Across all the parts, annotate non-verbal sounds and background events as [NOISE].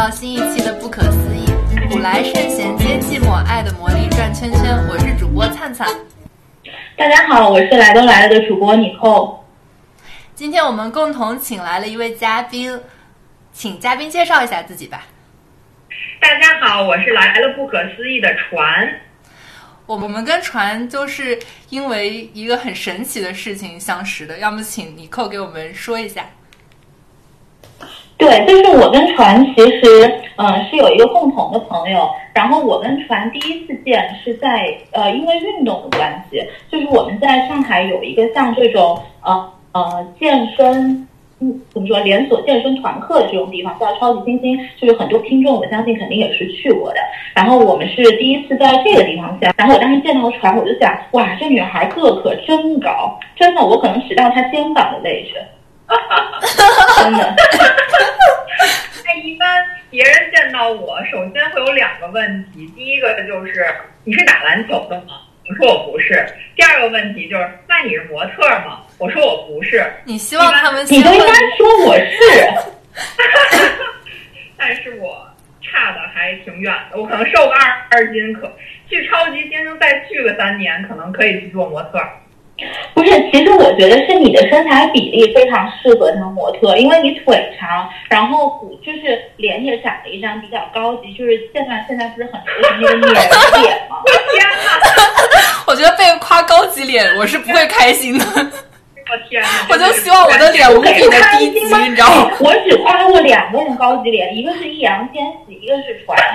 到新一期的《不可思议》，古来圣贤皆寂寞，爱的魔力转圈圈。我是主播灿灿。大家好，我是来都来了的主播你扣。今天我们共同请来了一位嘉宾，请嘉宾介绍一下自己吧。大家好，我是来了不可思议的船。我我们跟船就是因为一个很神奇的事情相识的，要么请妮蔻给我们说一下。对，就是我跟船其实，嗯，是有一个共同的朋友。然后我跟船第一次见是在呃，因为运动的关系，就是我们在上海有一个像这种呃呃健身，嗯，怎么说连锁健身团课的这种地方，叫超级星星。就是很多听众，我相信肯定也是去过的。然后我们是第一次在这个地方见。然后我当时见到船，我就想，哇，这女孩个可真高，真的，我可能只到她肩膀的位置。[LAUGHS] 真的。[LAUGHS] 哎，一般别人见到我，首先会有两个问题。第一个就是你是打篮球的吗？我说我不是。第二个问题就是那你是模特吗？我说我不是。你希望他们？你都应该说我是。[LAUGHS] 但是我差的还挺远的，我可能瘦个二二斤，可去超级先生再去个三年，可能可以去做模特。不是，其实我觉得是你的身材比例非常适合当模特，因为你腿长，然后骨就是脸也长了一张比较高级，就是现在现在不是很流行那个女人脸吗？天哪！我觉得被夸高级脸，我是不会开心的。我天哪！我就希望我的脸无比的低级，你知道吗？我只夸过两个人高级脸，一个是易烊千玺，一个是传。[LAUGHS]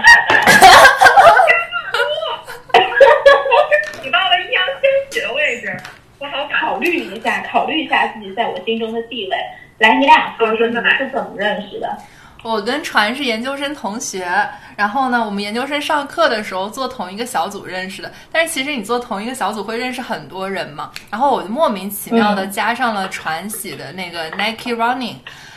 你到了易烊千玺的位置。我好考虑一下，考虑一下自己在我心中的地位。来，你俩说说你们是怎么认识的？我跟船是研究生同学，然后呢，我们研究生上课的时候做同一个小组认识的。但是其实你做同一个小组会认识很多人嘛，然后我就莫名其妙的加上了船喜的那个 Nike Running。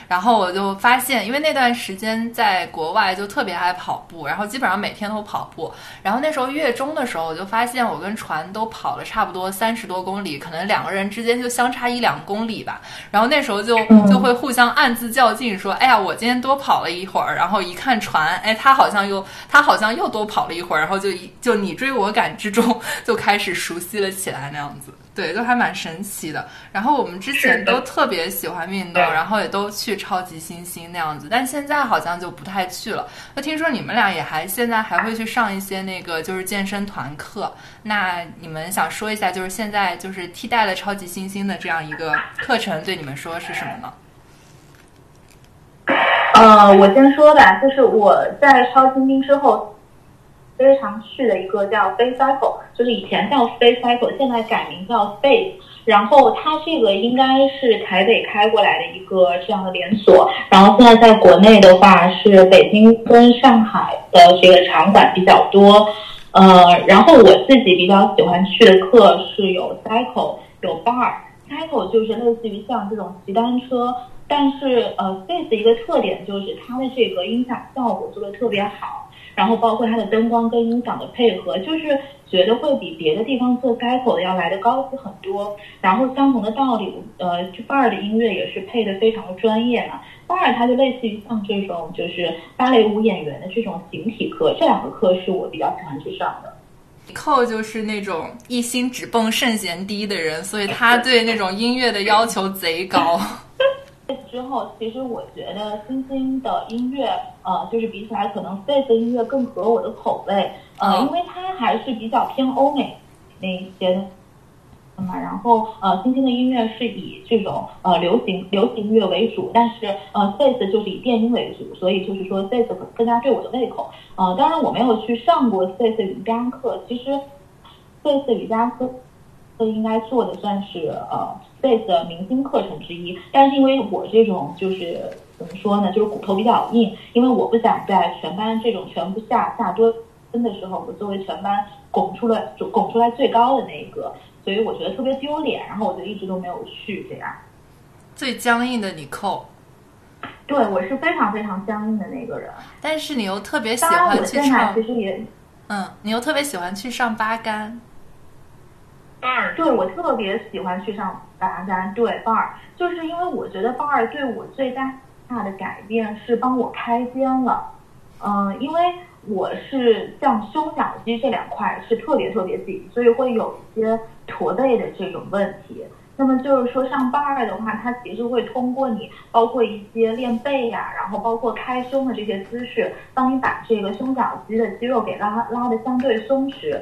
然后我就发现，因为那段时间在国外就特别爱跑步，然后基本上每天都跑步。然后那时候月中的时候，我就发现我跟船都跑了差不多三十多公里，可能两个人之间就相差一两公里吧。然后那时候就就会互相暗自较劲，说：“哎呀，我今天多跑了一会儿。”然后一看船，哎，他好像又他好像又多跑了一会儿，然后就就你追我赶之中就开始熟悉了起来那样子。对，都还蛮神奇的。然后我们之前都特别喜欢运动，然后也都去超级星星那样子，但现在好像就不太去了。那听说你们俩也还现在还会去上一些那个就是健身团课，那你们想说一下，就是现在就是替代了超级星星的这样一个课程，对你们说是什么呢？呃，我先说吧，就是我在超新星之后。非常去的一个叫 Face Cycle，就是以前叫 Face Cycle，现在改名叫 Space。然后它这个应该是台北开过来的一个这样的连锁。然后现在在国内的话是北京跟上海的这个场馆比较多。呃，然后我自己比较喜欢去的课是有 Cycle，有 Bar。Cycle 就是类似于像这种骑单车，但是呃 Space 一个特点就是它的这个音响效果做的特别好。然后包括它的灯光跟音响的配合，就是觉得会比别的地方做 cycle 的要来的高级很多。然后相同的道理，呃，bar 的音乐也是配的非常的专业嘛。bar 它就类似于像这种就是芭蕾舞演员的这种形体课，这两个课是我比较喜欢去上的。寇就是那种一心只蹦圣贤第一的人，所以他对那种音乐的要求贼高。之后，其实我觉得星星的音乐，呃，就是比起来，可能的音乐更合我的口味，呃，因为它还是比较偏欧美那一些的嘛。然后，呃，星星的音乐是以这种呃流行流行音乐为主，但是呃，Face 就是以电音为主，所以就是说 Face 更加对我的胃口。呃，当然我没有去上过 Face 瑜伽课，其实 Face 瑜伽课。这应该做的算是呃 Face 的明星课程之一，但是因为我这种就是怎么说呢，就是骨头比较硬，因为我不想在全班这种全部下下多分的时候，我作为全班拱出来就拱出来最高的那一个，所以我觉得特别丢脸，然后我就一直都没有去这样。最僵硬的你扣，对我是非常非常僵硬的那个人，但是你又特别喜欢去上，其实也嗯，你又特别喜欢去上八杆。对，我特别喜欢去上八杆。对，bar，就是因为我觉得 bar 对我最大大的改变是帮我开肩了。嗯，因为我是像胸小肌这两块是特别特别紧，所以会有一些驼背的这种问题。那么就是说上 bar 的话，它其实会通过你包括一些练背呀，然后包括开胸的这些姿势，帮你把这个胸小肌的肌肉给拉拉的相对松弛。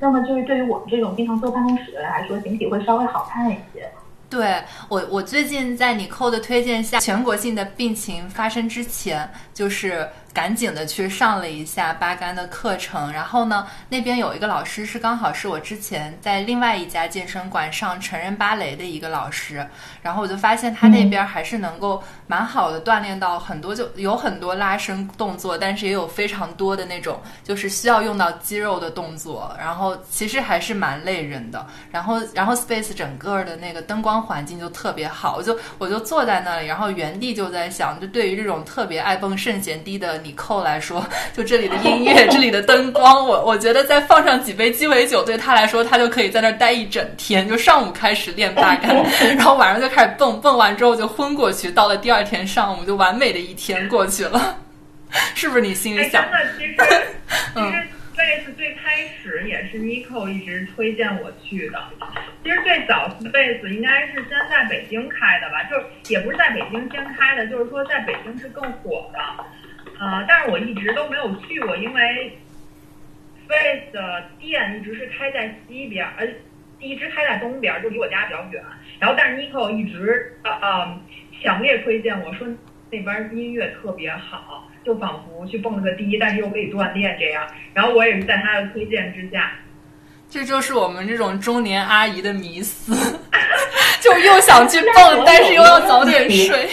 那么就是对于我们这种经常坐办公室的人来说，形体会稍微好看一些。对我，我最近在你扣的推荐下，全国性的病情发生之前，就是赶紧的去上了一下八杆的课程。然后呢，那边有一个老师是刚好是我之前在另外一家健身馆上成人芭蕾的一个老师。然后我就发现他那边还是能够蛮好的锻炼到很多，就有很多拉伸动作，但是也有非常多的那种就是需要用到肌肉的动作。然后其实还是蛮累人的。然后，然后 Space 整个的那个灯光。环境就特别好，我就我就坐在那里，然后原地就在想，就对于这种特别爱蹦圣贤低的你扣来说，[LAUGHS] 就这里的音乐，[LAUGHS] 这里的灯光，我我觉得再放上几杯鸡尾酒，对他来说，他就可以在那儿待一整天。就上午开始练八杆，[LAUGHS] 然后晚上就开始蹦，蹦完之后就昏过去，到了第二天上午就完美的一天过去了，是不是你心里想？真的，其实其实。Space 最开始也是 Nico 一直推荐我去的。其实最早 Space 应该是先在北京开的吧，就是也不是在北京先开的，就是说在北京是更火的。呃，但是我一直都没有去过，因为 Face 的店一直是开在西边，呃，一直开在东边，就离我家比较远。然后，但是 Nico 一直呃呃强烈推荐我说那边音乐特别好。就仿佛去蹦了个迪，但是又可以锻炼这样。然后我也是在他的推荐之下，这就是我们这种中年阿姨的迷思，[LAUGHS] 就又想去蹦，但是又要早点睡。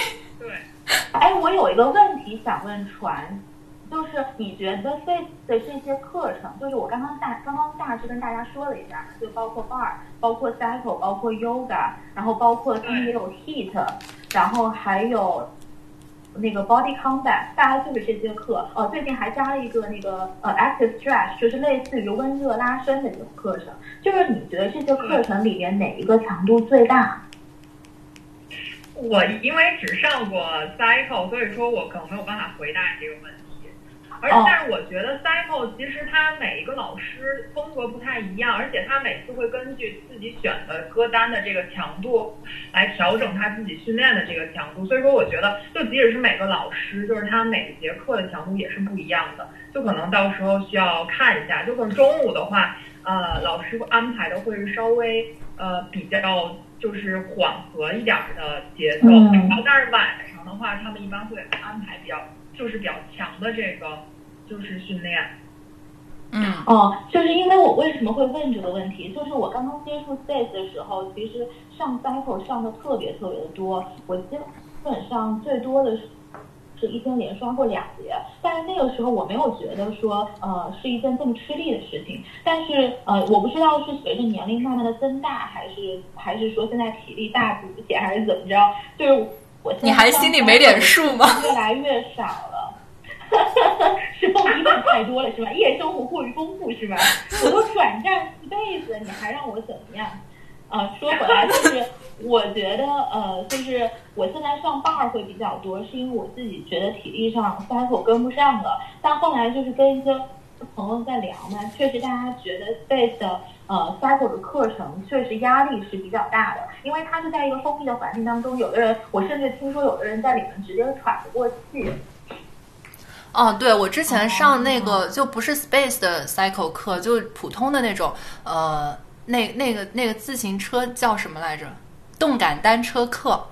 对，[LAUGHS] 哎，我有一个问题想问船，就是你觉得 Face 的这些课程，就是我刚刚大刚刚大致跟大家说了一下，就包括 Bar，包括 Cycle，包括 Yoga，然后包括他们也有 Heat，然后还有。那个 body combat 大概就是这些课，哦，最近还加了一个那个呃 active stretch，就是类似于温热拉伸的这种课程。就是你觉得这些课程里面哪一个强度最大？我因为只上过 cycle，所以说我可能没有办法回答你这个问题。而但是我觉得 cycle 其实它每一个老师风格不太一样，而且他每次会根据自己选的歌单的这个强度来调整他自己训练的这个强度。所以说，我觉得就即使是每个老师，就是他每节课的强度也是不一样的。就可能到时候需要看一下。就可能中午的话，呃，老师安排的会是稍微呃比较就是缓和一点的节奏。然后但是晚上的话，他们一般会安排比较。就是比较强的这个就是训练，嗯哦，就是因为我为什么会问这个问题？就是我刚刚接触 Space 的时候，其实上 Cycle 上的特别特别的多，我基本上最多的是是一天连刷过两节，但是那个时候我没有觉得说呃是一件这么吃力的事情。但是呃，我不知道是随着年龄慢慢的增大，还是还是说现在体力大补血，还是怎么着？就是我。你还心里没点数吗？越来越少了，[LAUGHS] 是蹦迪蹦太多了是吧？夜生活过于丰富是吧？我都转战一辈子，你还让我怎么样？啊，说回来就是，我觉得呃，就是我现在上 bar 会比较多，是因为我自己觉得体力上 cycle 跟不上了。但后来就是跟一些朋友在聊嘛，确实大家觉得 space。呃，cycle 的课程确实压力是比较大的，因为它是在一个封闭的环境当中，有的人，我甚至听说有的人在里面直接喘不过气。哦，对，我之前上那个就不是 space 的 cycle 课，就普通的那种，呃，那那个那个自行车叫什么来着？动感单车课，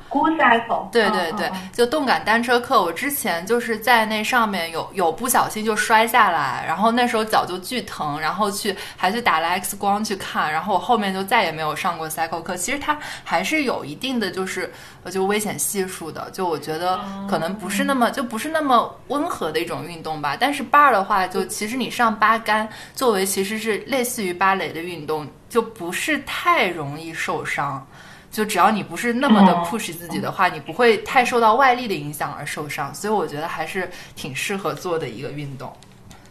对对对，就动感单车课。我之前就是在那上面有有不小心就摔下来，然后那时候脚就巨疼，然后去还去打了 X 光去看，然后我后面就再也没有上过 cycle 课。其实它还是有一定的就是就危险系数的，就我觉得可能不是那么就不是那么温和的一种运动吧。但是 bar 的话，就其实你上八杆作为其实是类似于芭蕾的运动，就不是太容易受伤。就只要你不是那么的 push 自己的话，你不会太受到外力的影响而受伤，所以我觉得还是挺适合做的一个运动。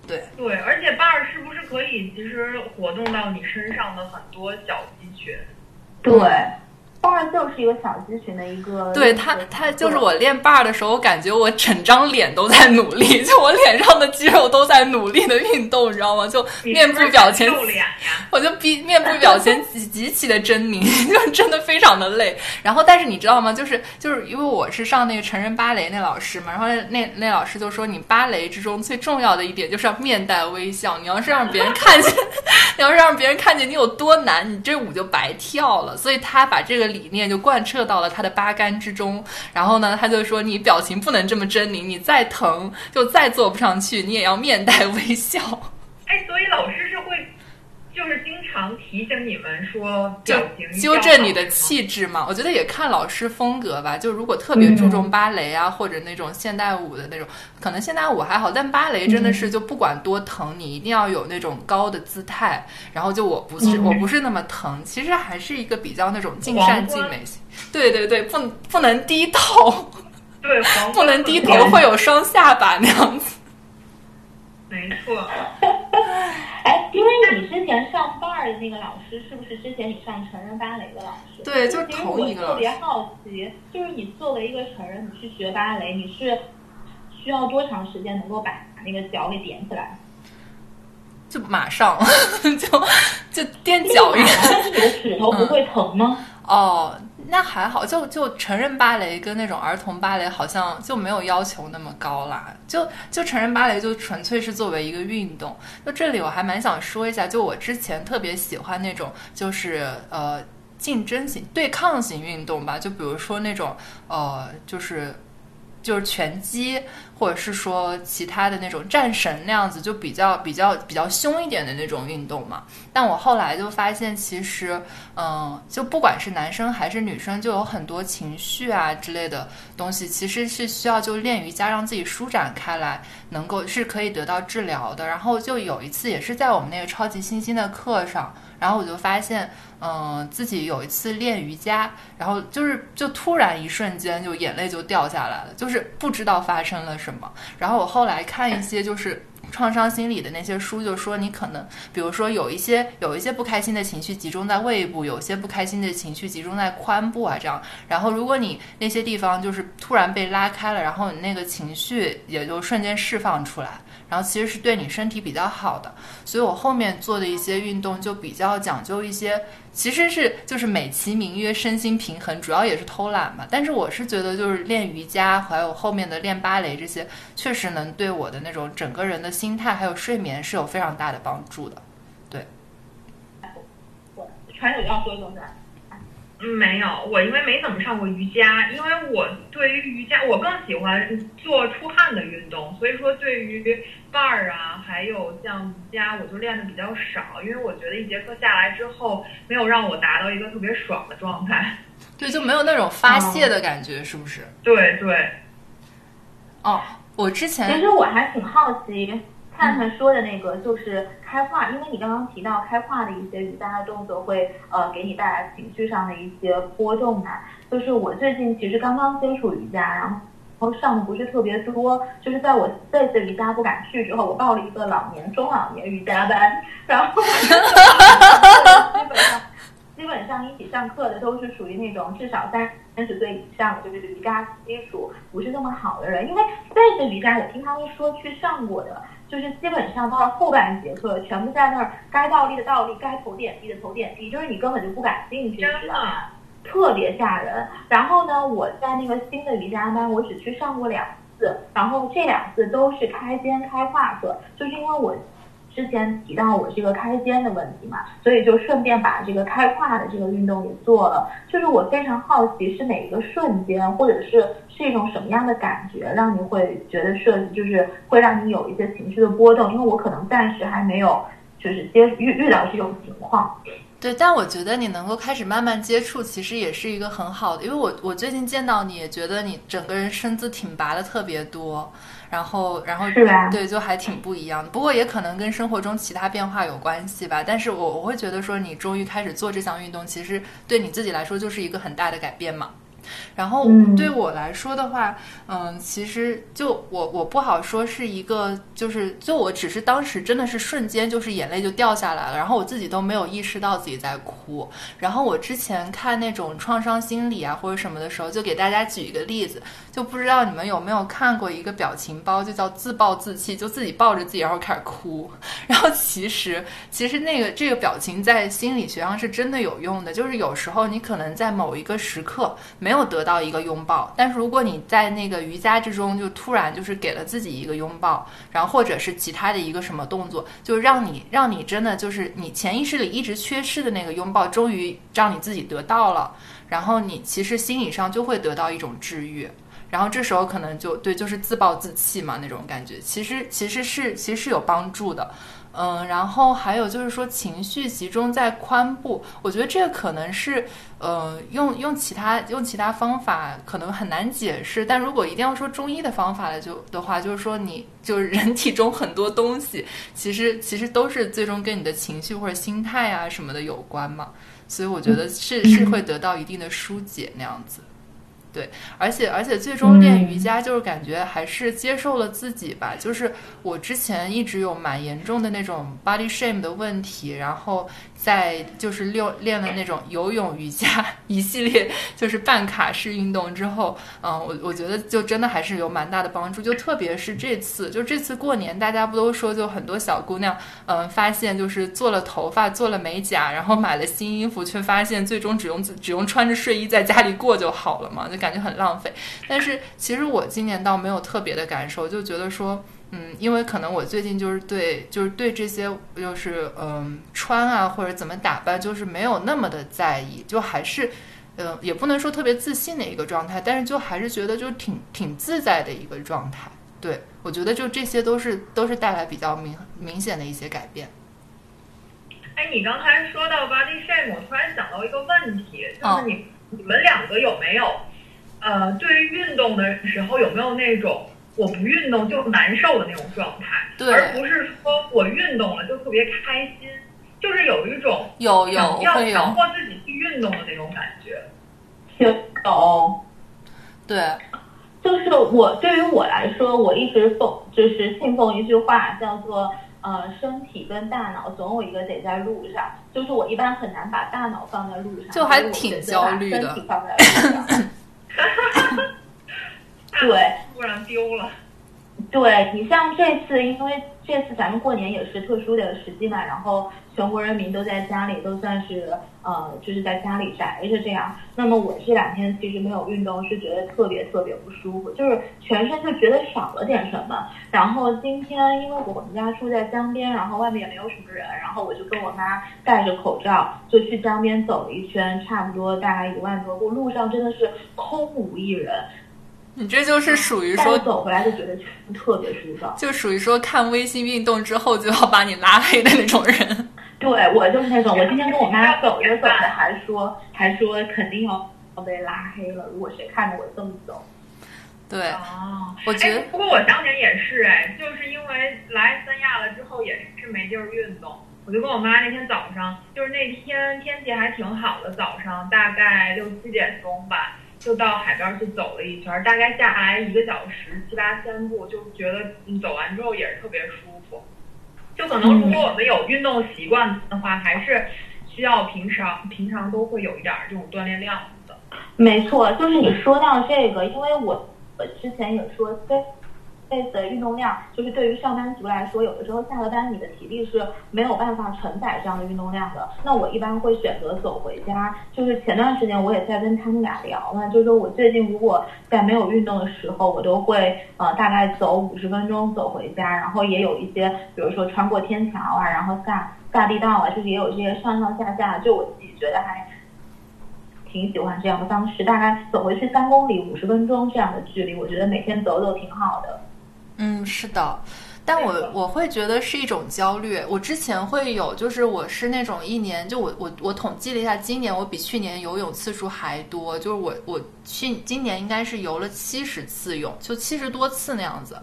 对对，而且 bar 是不是可以其实活动到你身上的很多小肌群？对，bar 就是一个小肌群的一个。对他，他就是我练 bar 的时候，我感觉我整张脸都在努力，就我脸上的肌肉都在努力的运动，你知道吗？就面部表情，我就比面部表情极 [LAUGHS] 极其的狰狞，就真的非常的累。然后，但是你知道吗？就是就是因为我是上那个成人芭蕾那老师嘛，然后那那老师就说，你芭蕾之中最重要的一点就是要面带微笑。你要是让别人看见，[LAUGHS] 你要是让别人看见你有多难，你这舞就白跳了。所以他把这个理念就贯彻到了他的八竿之中。然后呢，他就说你表情不能这么狰狞，你再疼就再坐不上去，你也要面带微笑。[LAUGHS] 哎，所以老师是会。就是经常提醒你们说表情纠正你的气质嘛，我觉得也看老师风格吧。就如果特别注重芭蕾啊，或者那种现代舞的那种，可能现代舞还好，但芭蕾真的是就不管多疼，你一定要有那种高的姿态。然后就我不是我不是那么疼，其实还是一个比较那种尽善尽美。对对对，不不能低头，对，不能低头会有双下巴那样子。没错。[LAUGHS] 哎，因为你之前上 bar 的那个老师，是不是之前你上成人芭蕾的老师？对，就是同一个特别好奇，就是你作为一个成人，你去学芭蕾，你是需要多长时间能够把那个脚给点起来？就马上，[LAUGHS] 就就踮脚一但是你的指头不会疼吗？[LAUGHS] 哦。那还好，就就成人芭蕾跟那种儿童芭蕾好像就没有要求那么高啦。就就成人芭蕾就纯粹是作为一个运动。就这里我还蛮想说一下，就我之前特别喜欢那种就是呃竞争型、对抗型运动吧。就比如说那种呃就是。就是拳击，或者是说其他的那种战神那样子，就比较比较比较凶一点的那种运动嘛。但我后来就发现，其实，嗯，就不管是男生还是女生，就有很多情绪啊之类的东西，其实是需要就练瑜伽让自己舒展开来，能够是可以得到治疗的。然后就有一次也是在我们那个超级星星的课上。然后我就发现，嗯，自己有一次练瑜伽，然后就是就突然一瞬间就眼泪就掉下来了，就是不知道发生了什么。然后我后来看一些就是创伤心理的那些书，就说你可能，比如说有一些有一些不开心的情绪集中在胃部，有些不开心的情绪集中在髋部啊这样。然后如果你那些地方就是突然被拉开了，然后你那个情绪也就瞬间释放出来。然后其实是对你身体比较好的，所以我后面做的一些运动就比较讲究一些，其实是就是美其名曰身心平衡，主要也是偷懒嘛。但是我是觉得就是练瑜伽还有后面的练芭蕾这些，确实能对我的那种整个人的心态还有睡眠是有非常大的帮助的。对，我传友要说东西。没有，我因为没怎么上过瑜伽，因为我对于瑜伽，我更喜欢做出汗的运动，所以说对于 bar 啊，还有像瑜伽，我就练的比较少，因为我觉得一节课下来之后，没有让我达到一个特别爽的状态。对，就没有那种发泄的感觉，是不是？对对。哦，我之前其实我还挺好奇。灿灿说的那个就是开胯，因为你刚刚提到开胯的一些瑜伽的动作会呃给你带来情绪上的一些波动嘛。就是我最近其实刚刚接触瑜伽，然后上的不是特别多，就是在我这次瑜伽不敢去之后，我报了一个老年中老年瑜伽班，然后 [LAUGHS] 基本上基本上一起上课的都是属于那种至少三三十岁以上，就是瑜伽基础不是那么好的人，因为这次瑜伽我听他们说去上过的。就是基本上到了后半节课，全部在那儿该倒立的倒立，该投点滴的投点滴，就是你根本就不感兴趣，知道吗？特别吓人。然后呢，我在那个新的瑜伽班，我只去上过两次，然后这两次都是开肩开胯课，就是因为我。之前提到我这个开肩的问题嘛，所以就顺便把这个开胯的这个运动也做了。就是我非常好奇，是哪一个瞬间，或者是是一种什么样的感觉，让你会觉得设计就是会让你有一些情绪的波动？因为我可能暂时还没有就是接遇遇到这种情况。对，但我觉得你能够开始慢慢接触，其实也是一个很好的。因为我我最近见到你也觉得你整个人身姿挺拔的特别多。然后，然后对，就还挺不一样的。不过也可能跟生活中其他变化有关系吧。但是我我会觉得说，你终于开始做这项运动，其实对你自己来说就是一个很大的改变嘛。然后嗯对我来说的话，嗯，其实就我我不好说是一个，就是就我只是当时真的是瞬间就是眼泪就掉下来了，然后我自己都没有意识到自己在哭。然后我之前看那种创伤心理啊或者什么的时候，就给大家举一个例子，就不知道你们有没有看过一个表情包，就叫自暴自弃，就自己抱着自己然后开始哭。[LAUGHS] 然后其实其实那个这个表情在心理学上是真的有用的，就是有时候你可能在某一个时刻没没有得到一个拥抱，但是如果你在那个瑜伽之中就突然就是给了自己一个拥抱，然后或者是其他的一个什么动作，就让你让你真的就是你潜意识里一直缺失的那个拥抱，终于让你自己得到了，然后你其实心理上就会得到一种治愈。然后这时候可能就对，就是自暴自弃嘛那种感觉，其实其实是其实是有帮助的，嗯，然后还有就是说情绪集中在髋部，我觉得这个可能是，呃，用用其他用其他方法可能很难解释，但如果一定要说中医的方法的就的话，就是说你就是人体中很多东西，其实其实都是最终跟你的情绪或者心态啊什么的有关嘛，所以我觉得是是会得到一定的疏解那样子。对，而且而且最终练瑜伽就是感觉还是接受了自己吧。就是我之前一直有蛮严重的那种 body shame 的问题，然后在就是六练了那种游泳、瑜伽 [LAUGHS] 一系列就是半卡式运动之后，嗯，我我觉得就真的还是有蛮大的帮助。就特别是这次，就这次过年，大家不都说就很多小姑娘，嗯，发现就是做了头发、做了美甲，然后买了新衣服，却发现最终只用只用穿着睡衣在家里过就好了嘛，就感觉很浪费。但是其实我今年倒没有特别的感受，就觉得说，嗯，因为可能我最近就是对就是对这些就是嗯穿啊或者怎么打扮，就是没有那么的在意，就还是。呃，也不能说特别自信的一个状态，但是就还是觉得就挺挺自在的一个状态。对我觉得就这些都是都是带来比较明明显的一些改变。哎，你刚才说到 body shame，我突然想到一个问题，哦就是你、你们两个有没有，呃，对于运动的时候有没有那种我不运动就难受的那种状态，对而不是说我运动了就特别开心，就是有一种有有想要强迫自己去运动的那种感觉。有，对，就是我对于我来说，我一直奉就是信奉一句话，叫做呃，身体跟大脑总有一个得在路上。就是我一般很难把大脑放在路上，就还挺焦虑的身体放在路上。[LAUGHS] [LAUGHS] [LAUGHS] 对，突然丢了。对你像这次，因为这次咱们过年也是特殊的时机嘛，然后全国人民都在家里，都算是呃，就是在家里宅着这样。那么我这两天其实没有运动，是觉得特别特别不舒服，就是全身就觉得少了点什么。然后今天因为我们家住在江边，然后外面也没有什么人，然后我就跟我妈戴着口罩就去江边走了一圈，差不多大概一万多步，路上真的是空无一人。你这就是属于说，走回来就觉得特别舒服。就属于说看微信运动之后就要把你拉黑的那种人。对我就是那种，我今天跟我妈走着走着还说还说肯定要要被拉黑了，如果谁看着我这么走。对，哦，我觉得哎，不过我当年也是哎，就是因为来三亚了之后也是没地儿运动，我就跟我妈那天早上，就是那天天气还挺好的，早上大概六七点钟吧，就到海边去走了一圈，大概下来一个小时七八千步，就觉得你走完之后也是特别舒服。就可能如果我们有运动习惯的话，还是需要平常平常都会有一点儿这种锻炼量的。没错，就是你说到这个，因为我我之前也说，这这次的运动量，就是对于上班族来说，有的时候下了班你的体力是没有办法承载这样的运动量的。那我一般会选择走回家。就是前段时间我也在跟他们俩聊嘛，就是说我最近如果在没有运动的时候，我都会呃大概走五十分钟走回家，然后也有一些，比如说穿过天桥啊，然后下下地道啊，就是也有这些上上下下，就我自己觉得还。挺喜欢这样的方式，大概走回去三公里，五十分钟这样的距离，我觉得每天走走挺好的。嗯，是的。但我我会觉得是一种焦虑。我之前会有，就是我是那种一年，就我我我统计了一下，今年我比去年游泳次数还多。就是我我去今年应该是游了七十次泳，就七十多次那样子。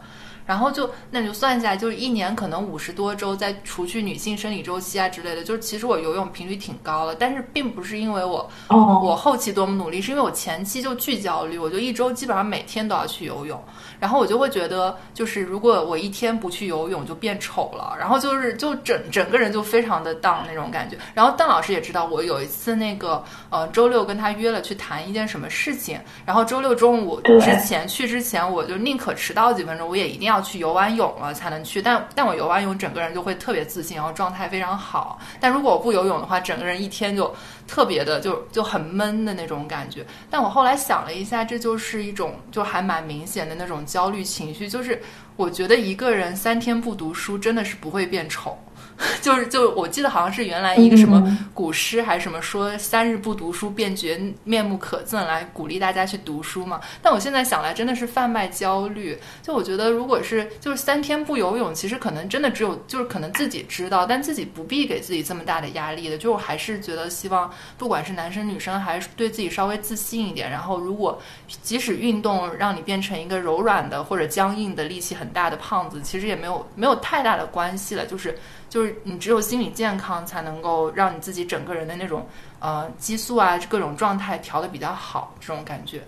然后就那你就算下来，就是一年可能五十多周，再除去女性生理周期啊之类的，就是其实我游泳频率挺高了，但是并不是因为我哦，我后期多么努力，是因为我前期就巨焦虑，我就一周基本上每天都要去游泳，然后我就会觉得，就是如果我一天不去游泳就变丑了，然后就是就整整个人就非常的荡那种感觉。然后邓老师也知道，我有一次那个呃周六跟他约了去谈一件什么事情，然后周六中午之前去之前，我就宁可迟到几分钟，我也一定要去游完泳了才能去。但但我游完泳，整个人就会特别自信，然后状态非常好。但如果我不游泳的话，整个人一天就特别的就就很闷的那种感觉。但我后来想了一下，这就是一种就还蛮明显的那种焦虑情绪，就是我觉得一个人三天不读书真的是不会变丑。[LAUGHS] 就是就我记得好像是原来一个什么嗯古诗还是什么说三日不读书便觉面目可憎来鼓励大家去读书嘛。但我现在想来真的是贩卖焦虑。就我觉得如果是就是三天不游泳，其实可能真的只有就是可能自己知道，但自己不必给自己这么大的压力的。就我还是觉得希望不管是男生女生，还是对自己稍微自信一点。然后如果即使运动让你变成一个柔软的或者僵硬的、力气很大的胖子，其实也没有没有太大的关系了。就是就是你只有心理健康，才能够让你自己整个人的那种呃激素啊各种状态调的比较好，这种感觉。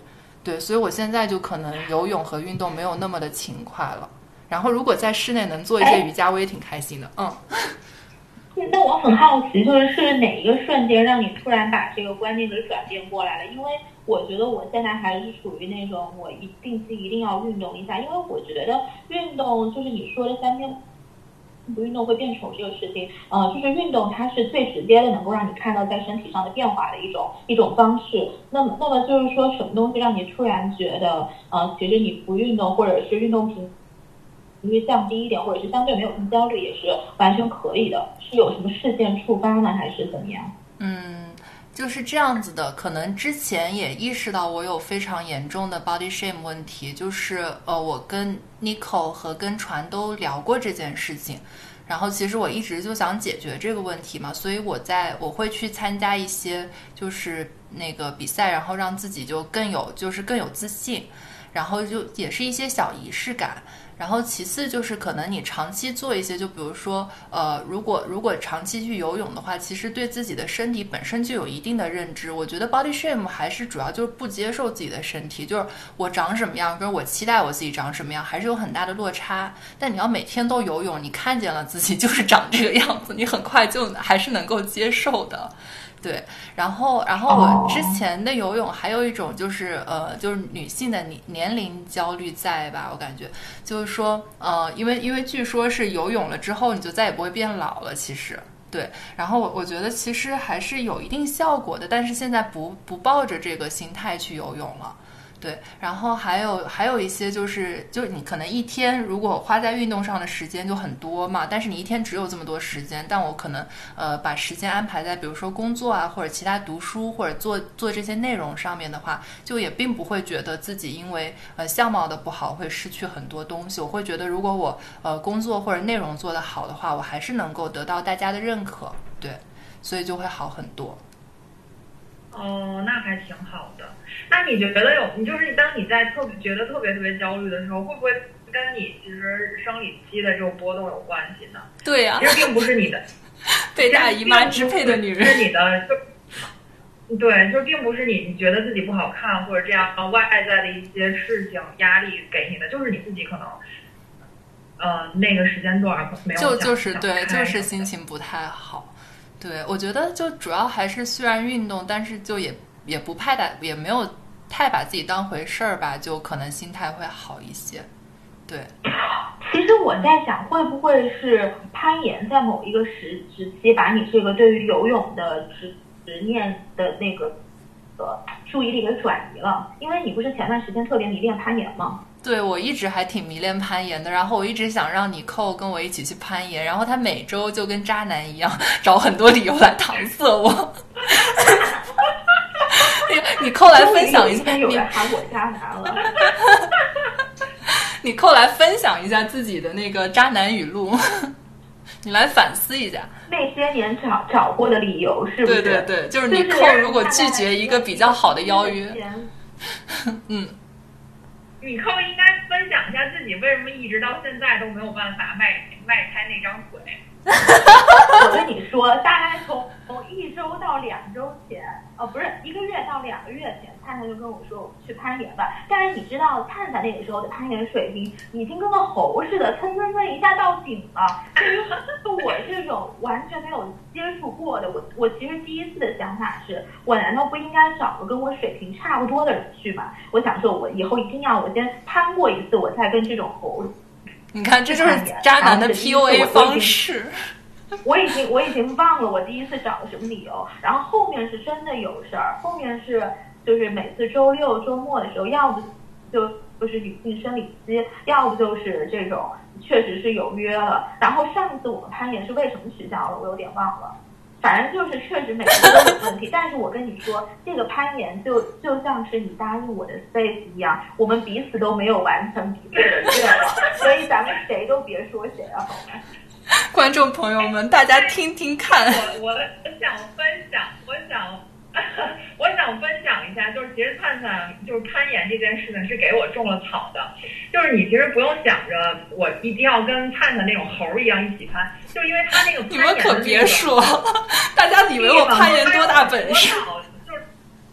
对，所以我现在就可能游泳和运动没有那么的勤快了。然后如果在室内能做一些瑜伽，我也挺开心的。嗯，[LAUGHS] 那我很好奇，就是是哪一个瞬间让你突然把这个观念给转变过来了？因为我觉得我现在还是属于那种我一定期一定要运动一下，因为我觉得运动就是你说的三天不不运动会变丑这个事情，呃，就是运动它是最直接的能够让你看到在身体上的变化的一种一种方式。那么，那么就是说什么东西让你突然觉得，呃，其实你不运动或者是运动频率降低一点，或者是相对没有什么焦虑，也是完全可以的。是有什么事件触发呢，还是怎么样？嗯，就是这样子的。可能之前也意识到我有非常严重的 body shame 问题，就是呃，我跟 Nico 和跟船都聊过这件事情。然后其实我一直就想解决这个问题嘛，所以我在我会去参加一些就是那个比赛，然后让自己就更有就是更有自信，然后就也是一些小仪式感。然后其次就是可能你长期做一些，就比如说，呃，如果如果长期去游泳的话，其实对自己的身体本身就有一定的认知。我觉得 body shame 还是主要就是不接受自己的身体，就是我长什么样，跟我期待我自己长什么样，还是有很大的落差。但你要每天都游泳，你看见了自己就是长这个样子，你很快就还是能够接受的。对，然后，然后我之前的游泳还有一种就是呃，就是女性的年年龄焦虑在吧？我感觉就是说，呃，因为因为据说是游泳了之后你就再也不会变老了，其实对。然后我我觉得其实还是有一定效果的，但是现在不不抱着这个心态去游泳了。对，然后还有还有一些就是，就是你可能一天如果花在运动上的时间就很多嘛，但是你一天只有这么多时间，但我可能呃把时间安排在比如说工作啊，或者其他读书或者做做这些内容上面的话，就也并不会觉得自己因为呃相貌的不好会失去很多东西。我会觉得如果我呃工作或者内容做得好的话，我还是能够得到大家的认可，对，所以就会好很多。哦，那还挺好的。那你觉得有，你就是你当你在特别觉得特别特别焦虑的时候，会不会跟你其实生理期的这种波动有关系呢？对呀、其实并不是你的 [LAUGHS] 被大姨妈支配的女人。是你的就对，就并不是你你觉得自己不好看或者这样外在的一些事情压力给你的，就是你自己可能。呃，那个时间段没有就想就是对，就是心情不太好。对，我觉得就主要还是虽然运动，但是就也也不太大，也没有太把自己当回事儿吧，就可能心态会好一些。对，[LAUGHS] 其实我在想，会不会是攀岩在某一个时时期，把你这个对于游泳的执执念的那个呃注意力给转移了？因为你不是前段时间特别迷恋攀岩吗？对我一直还挺迷恋攀岩的，然后我一直想让你扣跟我一起去攀岩，然后他每周就跟渣男一样，找很多理由来搪塞我。[LAUGHS] 你扣来分享一下，你人喊我渣男了。[LAUGHS] 你扣来分享一下自己的那个渣男语录，你来反思一下。那些年找找过的理由是不是？对对对，就是你扣如果拒绝一个比较好的邀约，[LAUGHS] 嗯，你扣应该分享一下自己为什么一直到现在都没有办法迈迈开那张腿。我跟你说，大概从从一周到两周前，哦，不是一个月到两个月前，灿灿就跟我说我们去攀岩吧。但是你知道，灿灿那个时候的攀岩水平已经跟个猴似的，蹭蹭蹭一下到顶了。对于我这种完全没有接触过的，我我其实第一次的想法是，我难道不应该找个跟我水平差不多的人去吗？我想说，我以后一定要我先攀过一次，我再跟这种猴。你看，这就是渣男的 PUA 方式。我已经我已经忘了我第一次找的什么理由，然后后面是真的有事儿，后面是就是每次周六周末的时候，要不就就是女性生理期，要不就是这种确实是有约了。然后上次我们攀岩是为什么取消了？我有点忘了，反正就是确实每次都有问题。但是我跟你说，这个攀岩就就像是你答应我的 space 一样，我们彼此都没有完成彼此的愿望，所以咱们谁都别说谁了，好吗？[LAUGHS] 观众朋友们，大家听听看。我我想分享，我想 [LAUGHS] 我想分享一下，就是其实灿灿就是攀岩这件事呢，是给我种了草的。就是你其实不用想着我一定要跟灿灿那种猴一样一起攀，就因为他那个你们可别说，[LAUGHS] 大家以为我攀岩多大本事？就是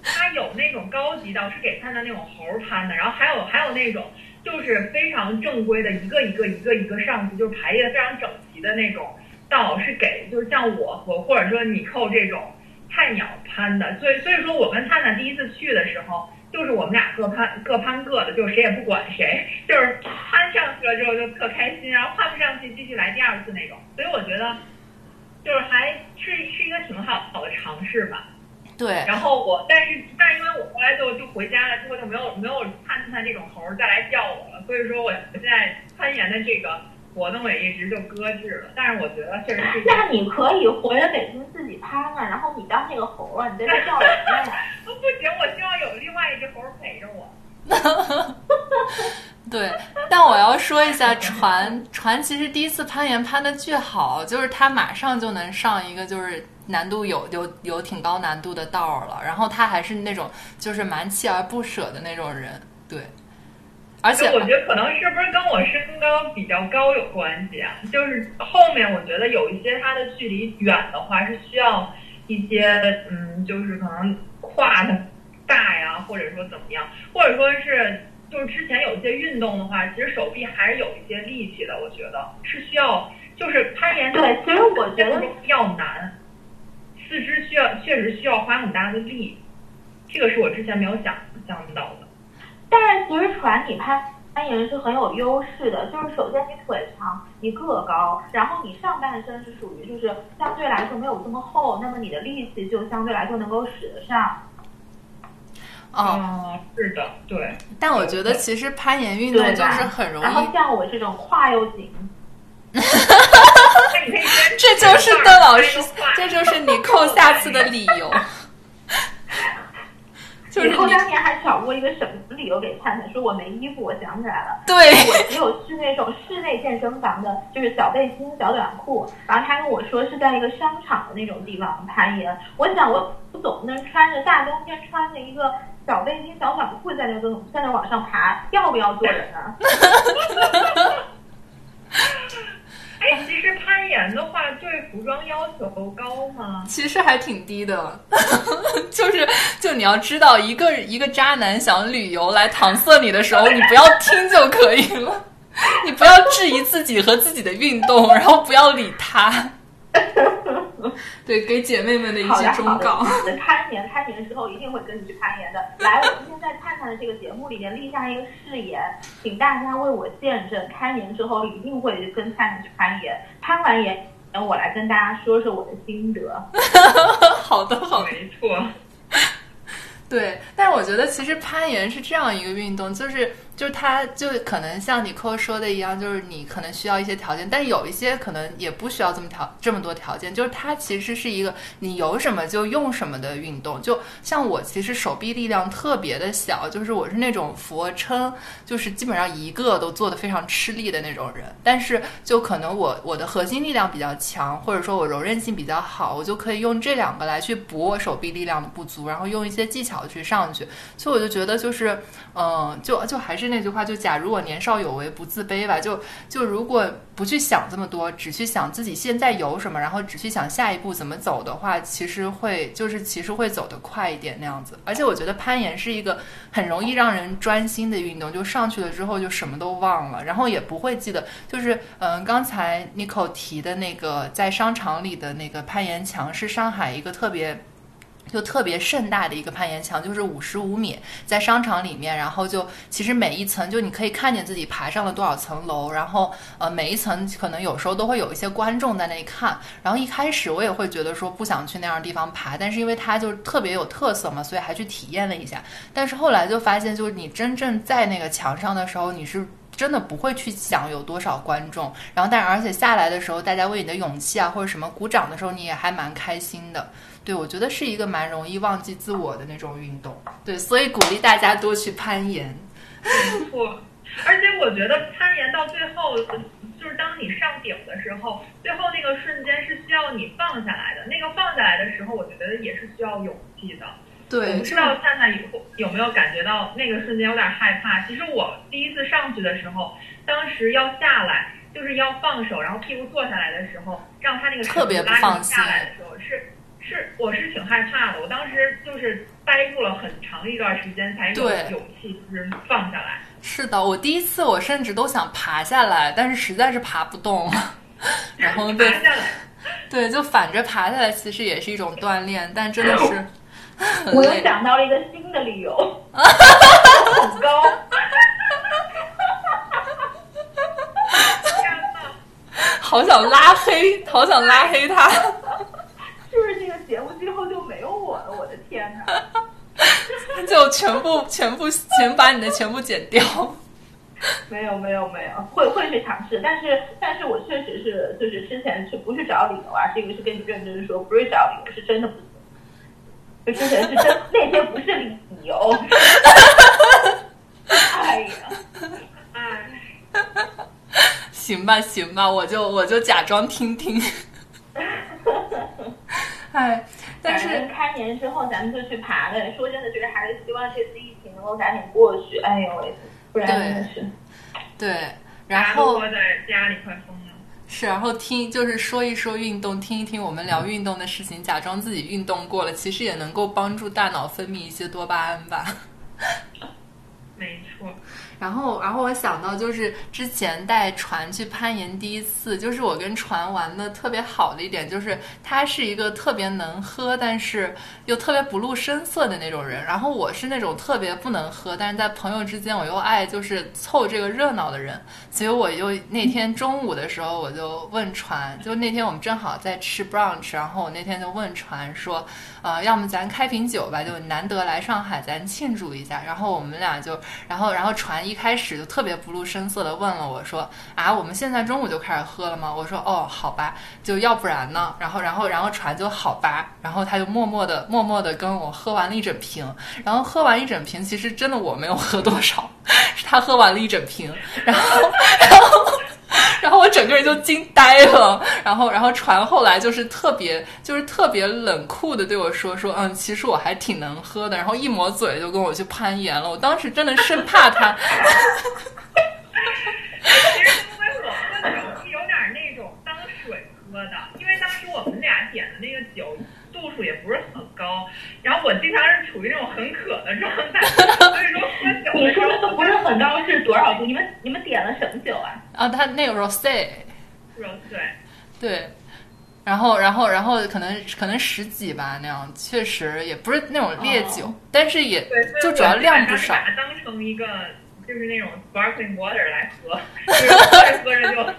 他有那种高级道是给灿灿那种猴攀的，然后还有还有那种。就是非常正规的，一个一个一个一个上去，就是排列非常整齐的那种道，是给就是像我和或者说你扣这种菜鸟攀的。所以所以说我跟灿灿第一次去的时候，就是我们俩各攀各攀各的，就是谁也不管谁，就是攀上去了之后就特开心，然后攀不上去继续来第二次那种。所以我觉得就是还是是一个挺好好的尝试吧。对，然后我，但是，但因为我后来就就回家了，之后就没有没有灿灿这种猴再来叫我了，所以说我现在攀岩的这个活动也一直就搁置了。但是我觉得确实是。那你可以回了北京自己攀啊，然后你当那个猴啊，你在这叫人家。不行，我希望有另外一只猴陪着我。[LAUGHS] 对，但我要说一下，[LAUGHS] 船船其实第一次攀岩攀的巨好，就是他马上就能上一个就是。难度有有有挺高难度的道了，然后他还是那种就是蛮锲而不舍的那种人，对。而且我觉得可能是不是跟我身高比较高有关系啊？就是后面我觉得有一些它的距离远的话是需要一些嗯，就是可能胯的大呀，或者说怎么样，或者说是就是之前有一些运动的话，其实手臂还是有一些力气的。我觉得是需要，就是攀岩对，其实我觉得比较难。四肢需要确实需要花很大的力，这个是我之前没有想象到的。但是其实船你攀攀岩是很有优势的，就是首先你腿长，你个高，然后你上半身是属于就是相对来说没有这么厚，那么你的力气就相对来说能够使得上。哦，是的，对。但我觉得其实攀岩运动就是很容易。然后像我这种胯又紧。[LAUGHS] 这就是邓老师，这就是你扣下次的理由。就是后当年还找过一个什么理由给灿灿，说我没衣服，我想起来了。对，我只有去那种室内健身房的，就是小背心、小短裤。然后他跟我说是在一个商场的那种地方攀岩。我想，我不总不能穿着大冬天穿着一个小背心、小短裤在那个在那往上爬，要不要做人啊？[LAUGHS] 哎，其实攀岩的话，对服装要求高吗？其实还挺低的，[LAUGHS] 就是就你要知道，一个一个渣男想旅游来搪塞你的时候，你不要听就可以了，[LAUGHS] 你不要质疑自己和自己的运动，然后不要理他。对，给姐妹们的一些忠告。攀岩，攀岩之后一定会跟你去攀岩的。来，我今天在灿灿的这个节目里面立下一个誓言，请大家为我见证，开年之后一定会跟灿灿去攀岩。攀完岩，我来跟大家说说我的心得。[LAUGHS] 好的，好，没错。[LAUGHS] 对，但是我觉得其实攀岩是这样一个运动，就是。就是它，就可能像你扣说的一样，就是你可能需要一些条件，但有一些可能也不需要这么条这么多条件。就是它其实是一个你有什么就用什么的运动。就像我其实手臂力量特别的小，就是我是那种俯卧撑，就是基本上一个都做的非常吃力的那种人。但是就可能我我的核心力量比较强，或者说我柔韧性比较好，我就可以用这两个来去补我手臂力量的不足，然后用一些技巧去上去。所以我就觉得就是，嗯，就就还是。那句话，就假如我年少有为，不自卑吧。就就如果不去想这么多，只去想自己现在有什么，然后只去想下一步怎么走的话，其实会就是其实会走得快一点那样子。而且我觉得攀岩是一个很容易让人专心的运动，就上去了之后就什么都忘了，然后也不会记得。就是嗯，刚才 n i c o 提的那个在商场里的那个攀岩墙，是上海一个特别。就特别盛大的一个攀岩墙，就是五十五米，在商场里面，然后就其实每一层就你可以看见自己爬上了多少层楼，然后呃每一层可能有时候都会有一些观众在那里看，然后一开始我也会觉得说不想去那样的地方爬，但是因为它就特别有特色嘛，所以还去体验了一下，但是后来就发现，就是你真正在那个墙上的时候，你是真的不会去想有多少观众，然后但而且下来的时候，大家为你的勇气啊或者什么鼓掌的时候，你也还蛮开心的。对，我觉得是一个蛮容易忘记自我的那种运动。对，所以鼓励大家多去攀岩。[LAUGHS] 没错，而且我觉得攀岩到最后，就是当你上顶的时候，最后那个瞬间是需要你放下来的。那个放下来的时候，我觉得也是需要勇气的。对，不知道灿灿以后有没有感觉到那个瞬间有点害怕？其实我第一次上去的时候，当时要下来，就是要放手，然后屁股坐下来的时候，让他那个特别不放心下来的时候是。是，我是挺害怕的。我当时就是呆住了很长一段时间，才有勇气就是放下来。是的，我第一次我甚至都想爬下来，但是实在是爬不动。[LAUGHS] 然后爬下来，对，就反着爬下来，其实也是一种锻炼，但真的是。我又想到了一个新的理由，[LAUGHS] 很高。[LAUGHS] 好想拉黑，好想拉黑他。就是这个节目最后就没有我了，我的天哪！[LAUGHS] 就全部全部全把你的全部剪掉。没有没有没有，会会去尝试，但是但是我确实是就是之前是不是找理由啊？这个是跟你认真说，不是找理由，是真的不行。就之前是真那些不是理由。哎呀，哎，[LAUGHS] 行吧行吧，我就我就假装听听。[LAUGHS] 哎，但是开年之后咱们就去爬了。说真的，就是还是希望这次疫情能够赶紧过去。哎呦喂，不然真的是。对，然后在家里快疯了。是，然后听就是说一说运动，听一听我们聊运动的事情，假装自己运动过了，其实也能够帮助大脑分泌一些多巴胺吧。[LAUGHS] 没错。然后，然后我想到就是之前带船去攀岩第一次，就是我跟船玩的特别好的一点，就是他是一个特别能喝，但是又特别不露声色的那种人。然后我是那种特别不能喝，但是在朋友之间我又爱就是凑这个热闹的人。所以我就那天中午的时候，我就问船，就那天我们正好在吃 brunch，然后我那天就问船说，呃，要么咱开瓶酒吧，就难得来上海，咱庆祝一下。然后我们俩就，然后然后船。一开始就特别不露声色的问了我说：“啊，我们现在中午就开始喝了吗？”我说：“哦，好吧，就要不然呢？”然后，然后，然后船就好吧，然后他就默默的、默默的跟我喝完了一整瓶。然后喝完一整瓶，其实真的我没有喝多少，[LAUGHS] 是他喝完了一整瓶。然后，然后。然后我整个人就惊呆了，然后，然后船后来就是特别，就是特别冷酷的对我说说，嗯，其实我还挺能喝的，然后一抹嘴就跟我去攀岩了。我当时真的生怕他。其实因为我喝的是有点那种当水喝的，因为当时我们俩点的那个酒。度数也不是很高，后我经常是处于那种很渴的状态，所以说喝酒。你说的不是很高是多少度？你们你们点了什么酒啊？啊，他那个 rose。rose。对，然后然后然后可能可能十几吧那样，确实也不是那种烈酒，但是也就主要量不少。把它当成一个就是那种 sparkling water 来喝，[LAUGHS] 就是喝着喝着就喝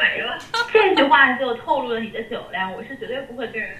没了。这句话就透露了你的酒量，我是绝对不会跟人。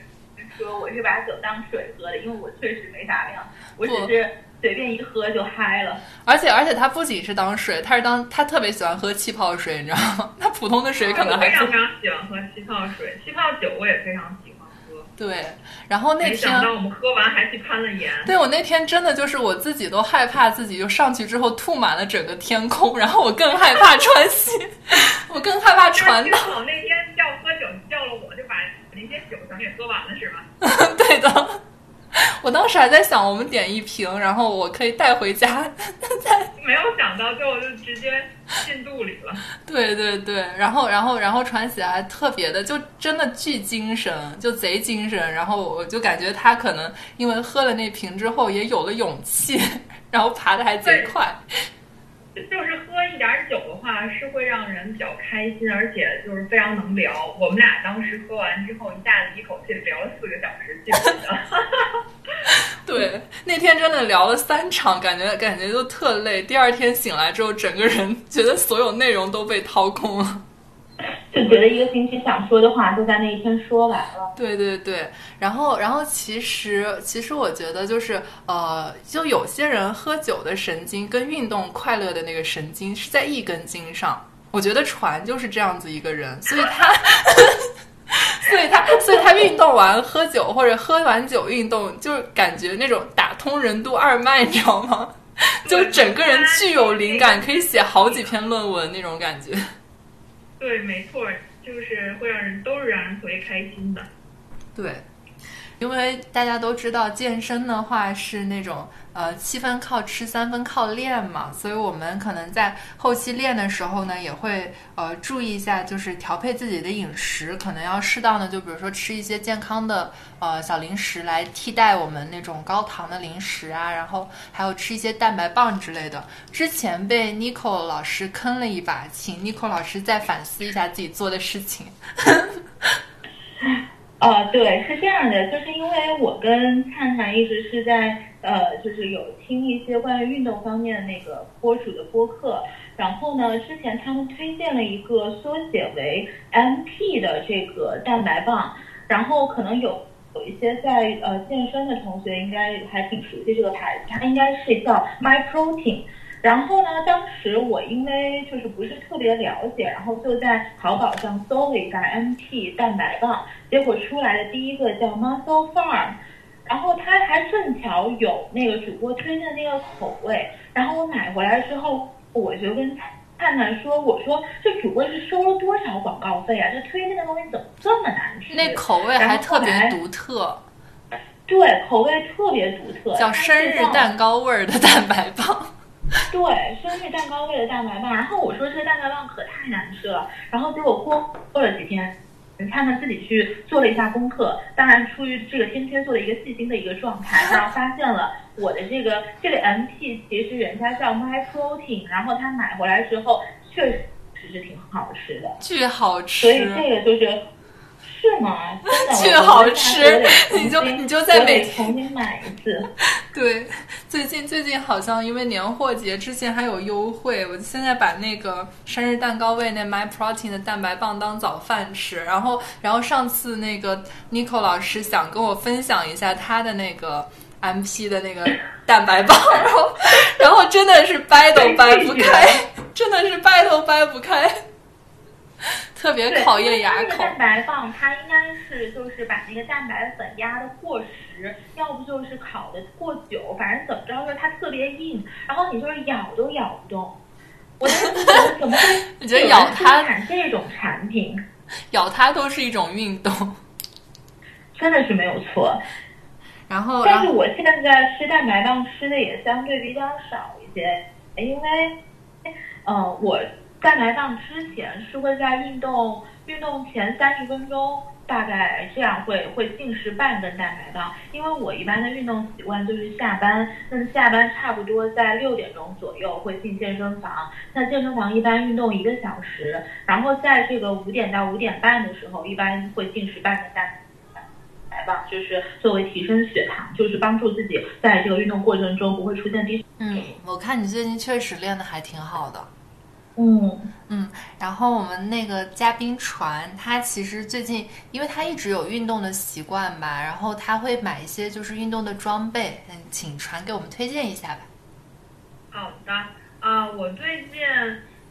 说我是把酒当水喝的，因为我确实没啥量，我只是随便一喝就嗨了。而且而且他不仅是当水，他是当他特别喜欢喝气泡水，你知道吗？[LAUGHS] 他普通的水可能还非常非常喜欢喝气泡水，气泡酒我也非常喜欢喝。对，然后那天我们喝完还去攀了岩。对我那天真的就是我自己都害怕自己就上去之后吐满了整个天空，然后我更害怕穿西，[LAUGHS] 我更害怕 [LAUGHS] 传导。那天叫喝酒叫了我就把。那些酒全给喝完了是吧？[LAUGHS] 对的。[LAUGHS] 我当时还在想，我们点一瓶，然后我可以带回家。[LAUGHS] 没有想到，最后就直接进肚里了。对对对，然后然后然后传起来特别的，就真的巨精神，就贼精神。然后我就感觉他可能因为喝了那瓶之后，也有了勇气，然后爬的还贼快。就是喝一点酒的话，是会让人比较开心，而且就是非常能聊。我们俩当时喝完之后，一下子一口气聊了四个小时，记得。[LAUGHS] 对，那天真的聊了三场，感觉感觉就特累。第二天醒来之后，整个人觉得所有内容都被掏空了。就觉得一个星期想说的话，就在那一天说完了。对对对，然后然后其实其实我觉得就是呃，就有些人喝酒的神经跟运动快乐的那个神经是在一根筋上。我觉得船就是这样子一个人，所以他，[LAUGHS] 所以他所以他运动完喝酒或者喝完酒运动，就感觉那种打通任督二脉，你知道吗？[LAUGHS] 就整个人具有灵感，可以写好几篇论文那种感觉。对，没错，就是会让人都是让人特别开心的。对，因为大家都知道健身的话是那种呃七分靠吃三分靠练嘛，所以我们可能在后期练的时候呢，也会呃注意一下，就是调配自己的饮食，可能要适当的，就比如说吃一些健康的呃小零食来替代我们那种高糖的零食啊，然后还有吃一些蛋白棒之类的。之前被 Nico 老师坑了一把，请 Nico 老师再反思一下自己做的事情。呃，[LAUGHS] 对，是这样的，就是因为我跟灿灿一直是在呃，就是有听一些关于运动方面的那个播主的播客，然后呢，之前他们推荐了一个缩写为 MP 的这个蛋白棒，然后可能有有一些在呃健身的同学应该还挺熟悉这个牌子，它应该是叫 My Protein。然后呢，当时我因为就是不是特别了解，然后就在淘宝上搜了一下 MP 蛋白棒，结果出来的第一个叫 Muscle Farm，然后他还正巧有那个主播推荐那个口味，然后我买回来之后，我就跟灿灿说，我说这主播是收了多少广告费啊？这推荐的东西怎么这么难吃？那口味还特别独特，对，口味特别独特，叫生日蛋糕味儿的蛋白棒。[LAUGHS] 对，生日蛋糕味的蛋白棒，然后我说这个蛋白棒可太难吃了，然后结果过过了几天，看看自己去做了一下功课，当然出于这个天蝎座的一个细心的一个状态，然后发现了我的这个这个 MP 其实人家叫 My Protein，然后他买回来之后确实是挺好吃的，巨好吃，所以这个就是。是吗？巨好吃，[LAUGHS] 你就你就在每天重新买一次。[LAUGHS] 对，最近最近好像因为年货节之前还有优惠，我现在把那个生日蛋糕味那 My Protein 的蛋白棒当早饭吃。然后，然后上次那个 Nico 老师想跟我分享一下他的那个 MP 的那个蛋白棒，然后然后真的是掰都掰不开，真的是掰都掰不开。[LAUGHS] 特别考验牙口。蛋白棒它应该是就是把那个蛋白粉压的过实，要不就是烤的过久，反正怎么着就是它特别硬，然后你就是咬都咬不动。我觉得怎么会？[LAUGHS] 你觉得咬它这种产品，[LAUGHS] 咬它都是一种运动，真的是没有错。然后，但是我现在吃蛋白棒吃的也相对比较少一些，因为，嗯，我。蛋白棒之前是会在运动运动前三十分钟，大概这样会会进食半根蛋白棒，因为我一般的运动习惯就是下班，那下班差不多在六点钟左右会进健身房，那健身房一般运动一个小时，然后在这个五点到五点半的时候，一般会进食半根蛋白棒，就是作为提升血糖，就是帮助自己在这个运动过程中不会出现低。嗯，我看你最近确实练的还挺好的。嗯嗯，然后我们那个嘉宾船，他其实最近，因为他一直有运动的习惯吧，然后他会买一些就是运动的装备，嗯，请船给我们推荐一下吧。好的，啊，我最近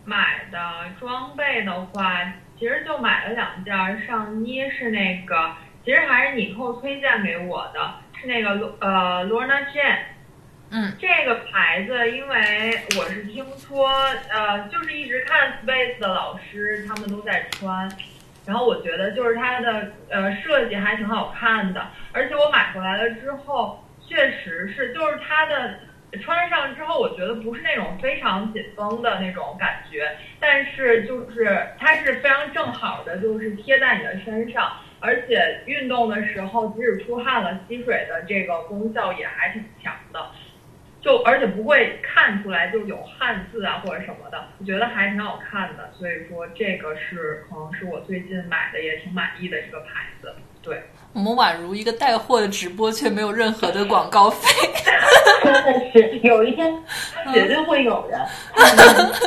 买的装备的话，其实就买了两件上衣，是那个，其实还是你后推荐给我的，是那个呃 Lorna Jane。嗯，这个牌子，因为我是听说，呃，就是一直看 Space 的老师他们都在穿，然后我觉得就是它的呃设计还挺好看的，而且我买回来了之后，确实是就是它的穿上之后，我觉得不是那种非常紧绷的那种感觉，但是就是它是非常正好的，就是贴在你的身上，而且运动的时候即使出汗了，吸水的这个功效也还挺强的。就而且不会看出来就有汉字啊或者什么的，我觉得还挺好看的，所以说这个是可能是我最近买的也挺满意的一个牌子。对，[LAUGHS] 我们宛如一个带货的直播，却没有任何的广告费。[LAUGHS] 真的是有一天绝对会有的，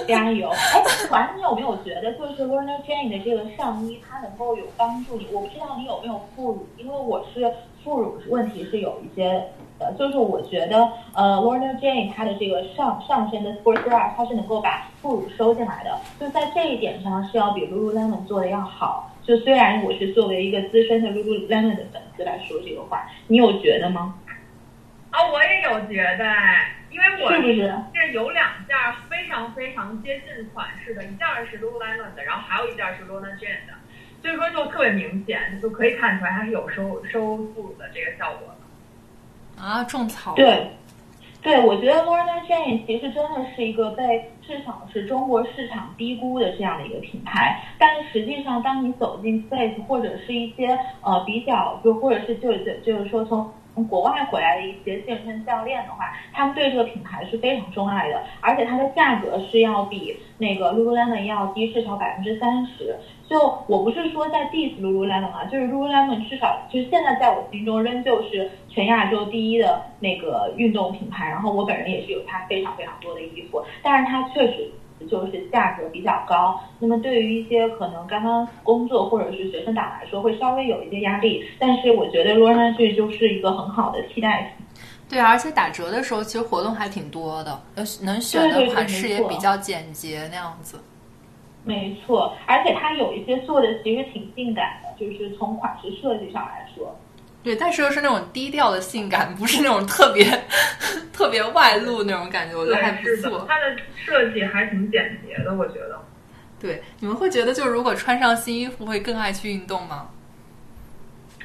加油！哎，团子，你有没有觉得，就是 Lorna Jane 的这个上衣，它能够有帮助你？我不知道你有没有副乳，因为我是副乳问题是有一些。就是我觉得，呃，Lorna Jane 它的这个上上身的 Sports Bra，它是能够把副乳收进来的，就在这一点上是要比 Lululemon 做的要好。就虽然我是作为一个资深的 Lululemon 的粉丝来说这个话，你有觉得吗？啊，我也有觉得，因为我是不是这有两件非常非常接近款式的，一件是 Lululemon 的，然后还有一件是 Lorna Jane 的，所以说就特别明显，就可以看出来它是有收收副乳的这个效果。啊，种草。对，对，我觉得 Lorna Jane 其实真的是一个被至少是中国市场低估的这样的一个品牌，但是实际上，当你走进 Space 或者是一些呃比较，就或者是就就就是说从从国外回来的一些健身教练的话，他们对这个品牌是非常钟爱的，而且它的价格是要比那个 Lululemon 要低至少百分之三十。就我不是说在 diss Lululemon 啊，就是 Lululemon 至少就是现在在我心中仍旧是全亚洲第一的那个运动品牌。然后我本人也是有它非常非常多的衣服，但是它确实就是价格比较高。那么对于一些可能刚刚工作或者是学生党来说，会稍微有一些压力。但是我觉得 Lululemon 这就是一个很好的替代品。对，而且打折的时候其实活动还挺多的，呃，能选的款式也比较简洁那样子。没错，而且它有一些做的其实挺性感的，就是从款式设计上来说。对，但是又是那种低调的性感，不是那种特别 [LAUGHS] 特别外露那种感觉，我觉得还不错。它的设计还挺简洁的，我觉得。对，你们会觉得，就如果穿上新衣服，会更爱去运动吗？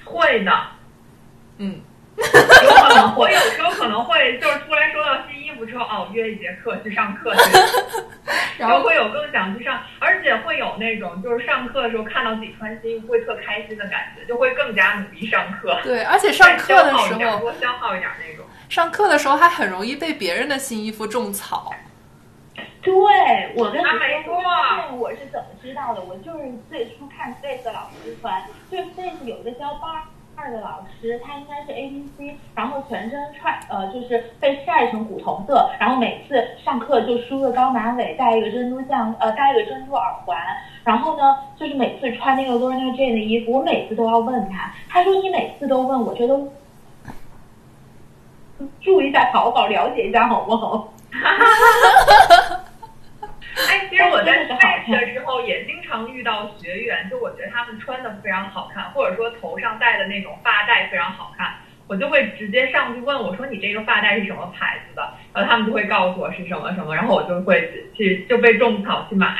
会的，嗯。有可能，我有时候可能会就是突然收到新衣服之后，哦，约一节课去上课去，[LAUGHS] 然后会有更想去上，而且会有那种就是上课的时候看到自己穿新衣服会特开心的感觉，就会更加努力上课。对，而且上课的时候多消耗一点那种。上课的时候还很容易被别人的新衣服种草。对，我跟你说，我是怎么知道的？我就是最初看 Face 老师穿，就是 Face 有一个教八。二的老师，他应该是 A B C，然后全身穿呃就是被晒成古铜色，然后每次上课就梳个高马尾，戴一个珍珠项呃戴一个珍珠耳环，然后呢就是每次穿那个 Lorna Jane 的衣服，我每次都要问他，他说你每次都问我，这都注意一下淘宝，了解一下好不好？[LAUGHS] [LAUGHS] 哎，其实我在也经常遇到学员，就我觉得他们穿的非常好看，或者说头上戴的那种发带非常好看，我就会直接上去问我说：“你这个发带是什么牌子的？”然后他们就会告诉我是什么什么，然后我就会去就被种草去买。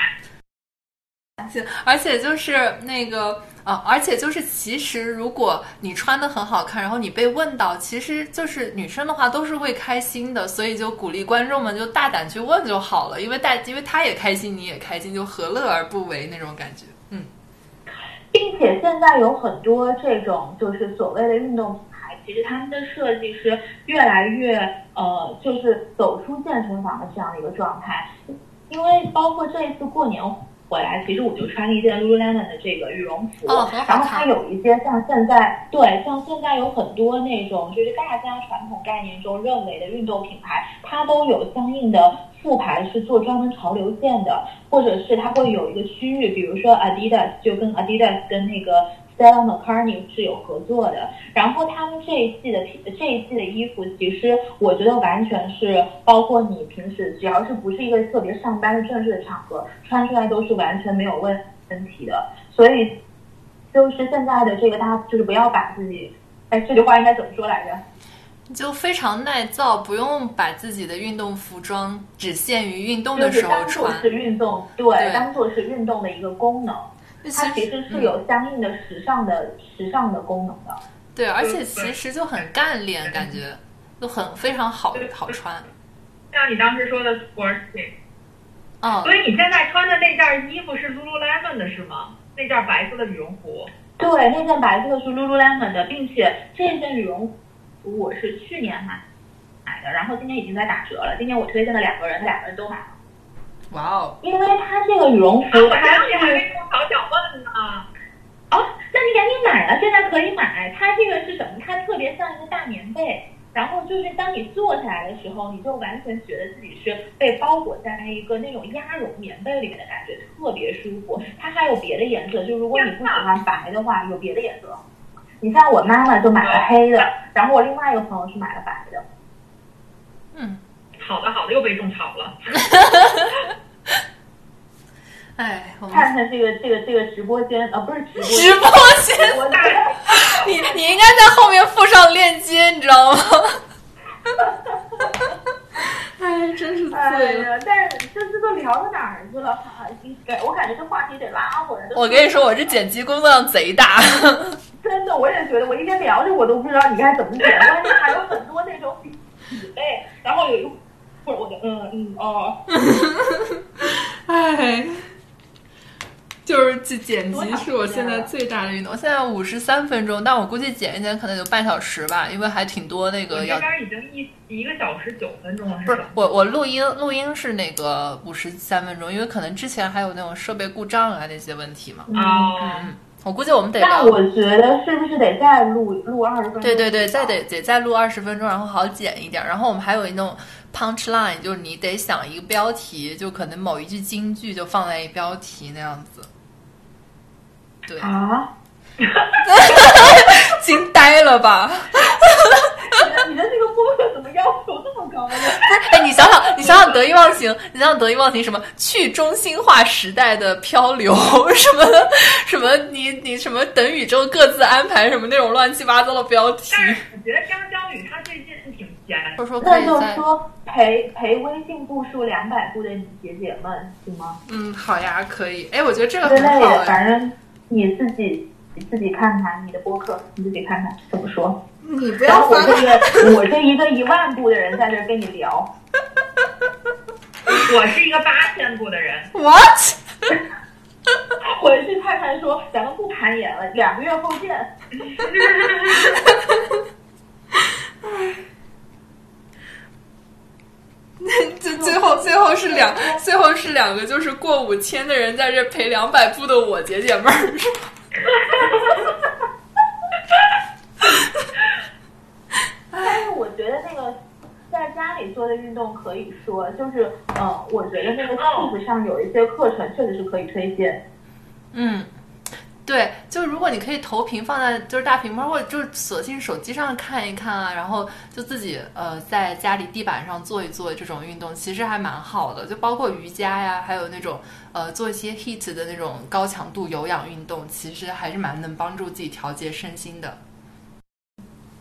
而且就是那个。啊，而且就是，其实如果你穿的很好看，然后你被问到，其实就是女生的话都是会开心的，所以就鼓励观众们就大胆去问就好了，因为大，因为他也开心，你也开心，就何乐而不为那种感觉，嗯。并且现在有很多这种就是所谓的运动品牌，其实他们的设计是越来越呃，就是走出健身房的这样一个状态，因为包括这一次过年。回来，其实我就穿了一件 Lululemon 的这个羽绒服，然后它有一些像现在，对，像现在有很多那种就是大家传统概念中认为的运动品牌，它都有相应的副牌是做专门潮流线的，或者是它会有一个区域，比如说 Adidas 就跟 Adidas 跟那个。Stella McCartney 是有合作的，然后他们这一季的这一季的衣服，其实我觉得完全是包括你平时只要是不是一个特别上班的正式的场合，穿出来都是完全没有问问题的。所以就是现在的这个，大家就是不要把自己，哎，这句话应该怎么说来着？就非常耐造，不用把自己的运动服装只限于运动的时候穿，是运动，对，当做是运动的一个功能。它其实是有相应的时尚的时尚的功能的。对，而且其实就很干练，感觉就很非常好好穿。像你当时说的 sporty，嗯，所以你现在穿的那件衣服是 Lululemon 的是吗？那件白色的羽绒服。对，那件白色的是 Lululemon 的，并且这件羽绒服我是去年买买的，然后今年已经在打折了。今年我推荐的两个人，他两个人都买了。哇哦！因为它这个羽绒服，我它是还没用好想问呢。哦，那你赶紧买了，现在可以买。它这个是什么？它特别像一个大棉被，然后就是当你坐下来的时候，你就完全觉得自己是被包裹在一个那种鸭绒棉被里面的感觉，特别舒服。它还有别的颜色，就如果你不喜欢白的话，有别的颜色。你像我妈妈就买了黑的，然后我另外一个朋友是买了白的。嗯，好的好的，又被种草了。[LAUGHS] 哎，我们看看这个这个这个直播间啊，不是直播直播间，直播间。[LAUGHS] 你你应该在后面附上链接，你知道吗？[LAUGHS] 哎，真是哎醉了。呀，但是这这都聊到哪儿去了？啊，感我感觉这话题得拉回来。我跟你说，我这剪辑工作量贼大。真的，我也觉得，我一边聊着，我都不知道你该怎么剪，关键还有很多那种比比类，然后有一会儿我就嗯嗯哦，[LAUGHS] 哎，就是这剪辑是我现在最大的运动。现在五十三分钟，但我估计剪一剪可能有半小时吧，因为还挺多那我这个要。边已经一一个小时九分钟了，不是吧？我，我录音录音是那个五十三分钟，因为可能之前还有那种设备故障啊那些问题嘛。哦，嗯，我估计我们得聊。那我觉得是不是得再录录二十分钟？对对对，再得得再录二十分钟，然后好剪一点。然后我们还有一种 punch line，就是你得想一个标题，就可能某一句京剧就放在一标题那样子。对，啊，[LAUGHS] 惊呆了吧？[LAUGHS] [LAUGHS] 你的那个播客怎么要求这么高呢？[LAUGHS] 哎，你想想，你想想得意忘形，你想想得意忘形什么去中心化时代的漂流，什么什么你你什么等宇宙各自安排什么那种乱七八糟的标题。但是我觉得张江宇他最近挺闲的，说说可那就说陪陪微信步数两百步的你姐姐们行吗？嗯，好呀，可以。哎，我觉得这个很好哎。反正你自己你自己看看你的播客，你自己看看怎么说。你不然后我这个我这一个一万步的人在这跟你聊，[LAUGHS] 我是一个八千步的人，what？[LAUGHS] 回去太太说咱们不攀岩了，两个月后见。[LAUGHS] 最最后最后是两最后是两个就是过五千的人在这陪两百步的我解解闷儿，是吧？但是我觉得那个在家里做的运动可以说，就是呃，我觉得那个 Keep 上有一些课程确实是可以推荐。嗯，对，就如果你可以投屏放在就是大屏幕，或者就是索性手机上看一看啊，然后就自己呃在家里地板上做一做这种运动，其实还蛮好的。就包括瑜伽呀，还有那种呃做一些 heat 的那种高强度有氧运动，其实还是蛮能帮助自己调节身心的。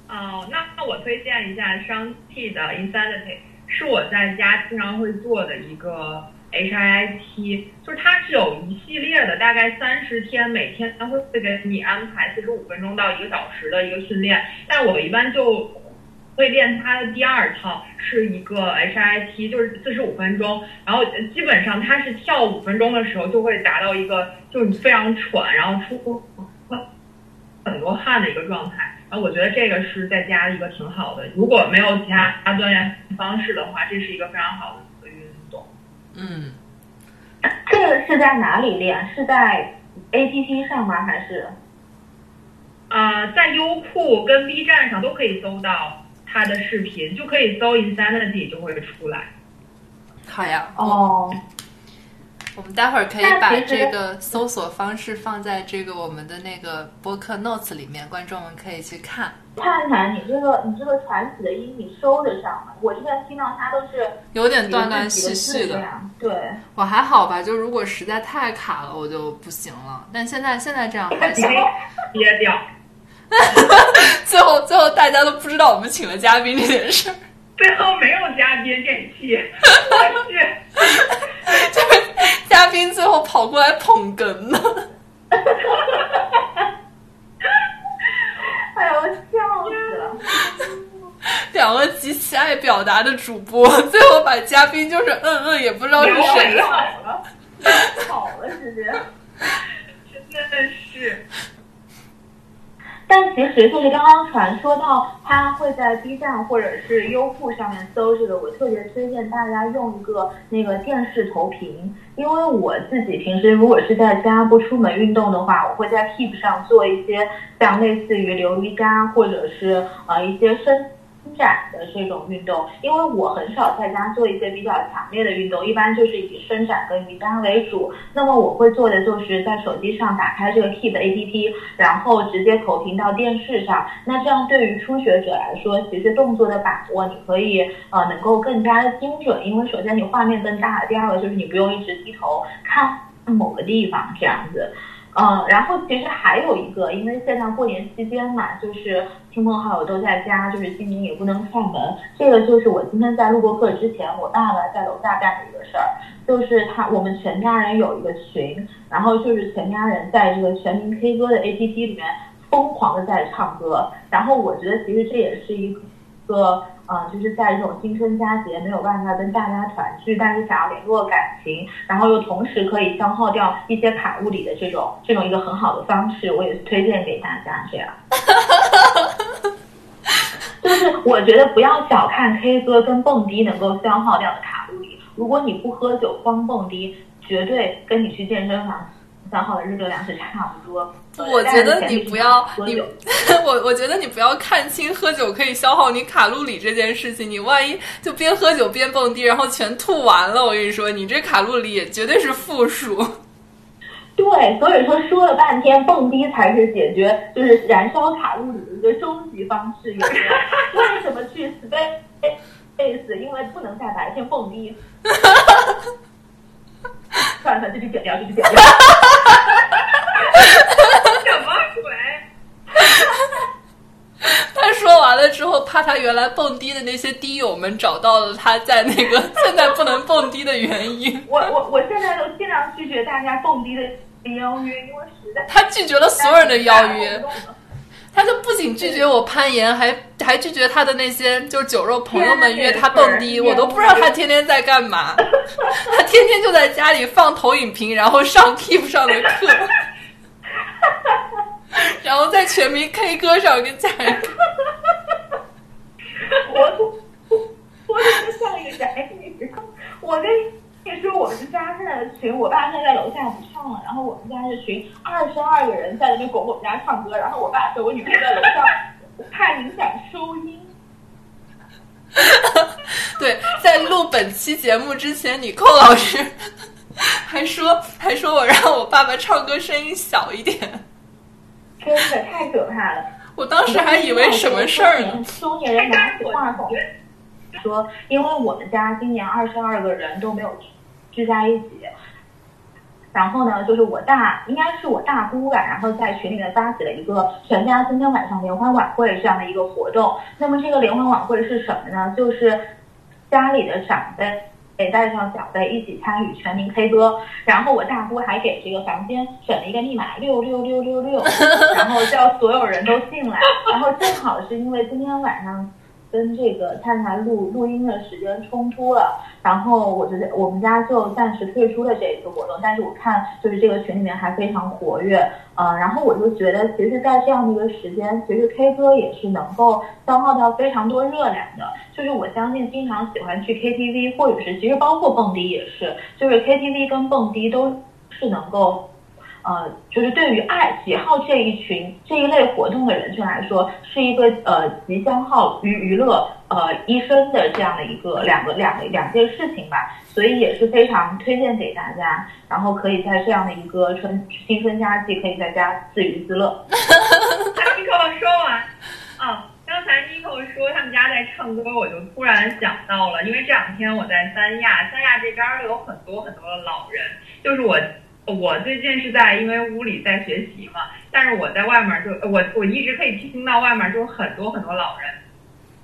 哦，那那我推荐一下商 T 的 Insanity，是我在家经常会做的一个 HIIT，就是它是有一系列的，大概三十天，每天它会给你安排四十五分钟到一个小时的一个训练，但我一般就会练它的第二套，是一个 HIIT，就是四十五分钟，然后基本上它是跳五分钟的时候就会达到一个就是你非常喘，然后出很多汗的一个状态。然后我觉得这个是在家一个挺好的，如果没有其他锻炼方式的话，这是一个非常好的运动。嗯，这个是在哪里练？是在 APP 上吗？还是？啊、在优酷跟 B 站上都可以搜到他的视频，就可以搜 Insanity 就会出来。好呀。哦，我们待会儿可以把这个搜索方式放在这个我们的那个播客 notes 里面，观众们可以去看。看看你这个你这个传奇的音你收得上吗？我这边听到它都是有点断断续续的。对，我还好吧，就如果实在太卡了，我就不行了。但现在现在这样还行。[LAUGHS] 憋掉。[LAUGHS] 最后最后大家都不知道我们请了嘉宾这件事儿，最后没有嘉宾这一期，我去，就是 [LAUGHS] 嘉宾最后跑过来捧哏哈哈。[LAUGHS] 哎呀，我笑死了！两个极其爱表达的主播，最后把嘉宾就是嗯嗯，也不知道是谁了。[LAUGHS] 跑了，这接，真的是。但其实就是刚刚传说到他会在 B 站或者是优酷上面搜这个，我特别推荐大家用一个那个电视投屏，因为我自己平时如果是在家不出门运动的话，我会在 Keep 上做一些像类似于流瑜伽或者是呃一些伸。展的这种运动，因为我很少在家做一些比较强烈的运动，一般就是以伸展跟瑜伽为主。那么我会做的就是在手机上打开这个 Keep APP，然后直接投屏到电视上。那这样对于初学者来说，其实动作的把握你可以呃能够更加的精准，因为首先你画面更大，第二个就是你不用一直低头看某个地方这样子。嗯，然后其实还有一个，因为现在过年期间嘛，就是亲朋好友都在家，就是今年也不能串门。这个就是我今天在录播课之前，我爸爸在楼下干的一个事儿，就是他我们全家人有一个群，然后就是全家人在这个全民 K 歌的 APP 里面疯狂的在唱歌。然后我觉得其实这也是一个。呃，就是在这种新春佳节没有办法跟大家团聚，但是想要联络感情，然后又同时可以消耗掉一些卡路里的这种这种一个很好的方式，我也是推荐给大家这样。[LAUGHS] 就是我觉得不要小看 K 歌跟蹦迪能够消耗掉的卡路里，如果你不喝酒光蹦迪，绝对跟你去健身房。消耗的日热量是差不多。[LAUGHS] 我觉得你不要你，我我觉得你不要看清喝酒可以消耗你卡路里这件事情。你万一就边喝酒边蹦迪，然后全吐完了，我跟你说，你这卡路里也绝对是负数。[LAUGHS] 对，所以说说了半天，蹦迪才是解决就是燃烧卡路里的一个终极方式。为什么去 space？因为不能在白天蹦迪。[LAUGHS] 算 [LAUGHS] 了算了，这就剪掉，这就剪掉。[LAUGHS] 什么鬼？[LAUGHS] 他说完了之后，怕他原来蹦迪的那些迪友们找到了他在那个现在不能蹦迪的原因。我我我现在都尽量拒绝大家蹦迪的邀约，因为实在他拒绝了所有人的邀约。他就不仅拒绝我攀岩，还还拒绝他的那些就是酒肉朋友们约他蹦迪，我都不知道他天天在干嘛。[LAUGHS] 他天天就在家里放投影屏，然后上 Keep 上的课，然后在全民 K 歌上跟家人。我我我像一个宅女，我跟。你说我们家现在的群，我爸现在在楼下不唱了，然后我们家这群二十二个人在那边拱我们家唱歌，然后我爸和我女朋友在楼上，怕影响收音。[LAUGHS] 对，在录本期节目之前，你寇老师还说还说我让我爸爸唱歌声音小一点，真的太可怕了。我当时还以为什么事儿呢？中年人拿起话筒说，因为我们家今年二十二个人都没有。聚在一起，然后呢，就是我大，应该是我大姑吧，然后在群里面发起了一个全家今天晚上联欢晚会这样的一个活动。那么这个联欢晚会是什么呢？就是家里的长辈得带上小辈一起参与全民 K 歌，然后我大姑还给这个房间选了一个密码六六六六六，然后叫所有人都进来，然后正好是因为今天晚上。跟这个灿灿录录音的时间冲突了，然后我觉得我们家就暂时退出了这一次活动。但是我看就是这个群里面还非常活跃，呃，然后我就觉得，其实，在这样的一个时间，其实 K 歌也是能够消耗掉非常多热量的。就是我相信，经常喜欢去 KTV，或者是其实包括蹦迪也是，就是 KTV 跟蹦迪都是能够。呃，就是对于爱喜好这一群这一类活动的人群来说，是一个呃极消耗娱娱乐呃一生的这样的一个两个两个两件事情吧，所以也是非常推荐给大家，然后可以在这样的一个春新春佳季，可以在家自娱自乐。[LAUGHS] 尼克说完啊，刚才尼克说他们家在唱歌，我就突然想到了，因为这两天我在三亚，三亚这边有很多很多的老人，就是我。我最近是在因为屋里在学习嘛，但是我在外面就我我一直可以听到外面就很多很多老人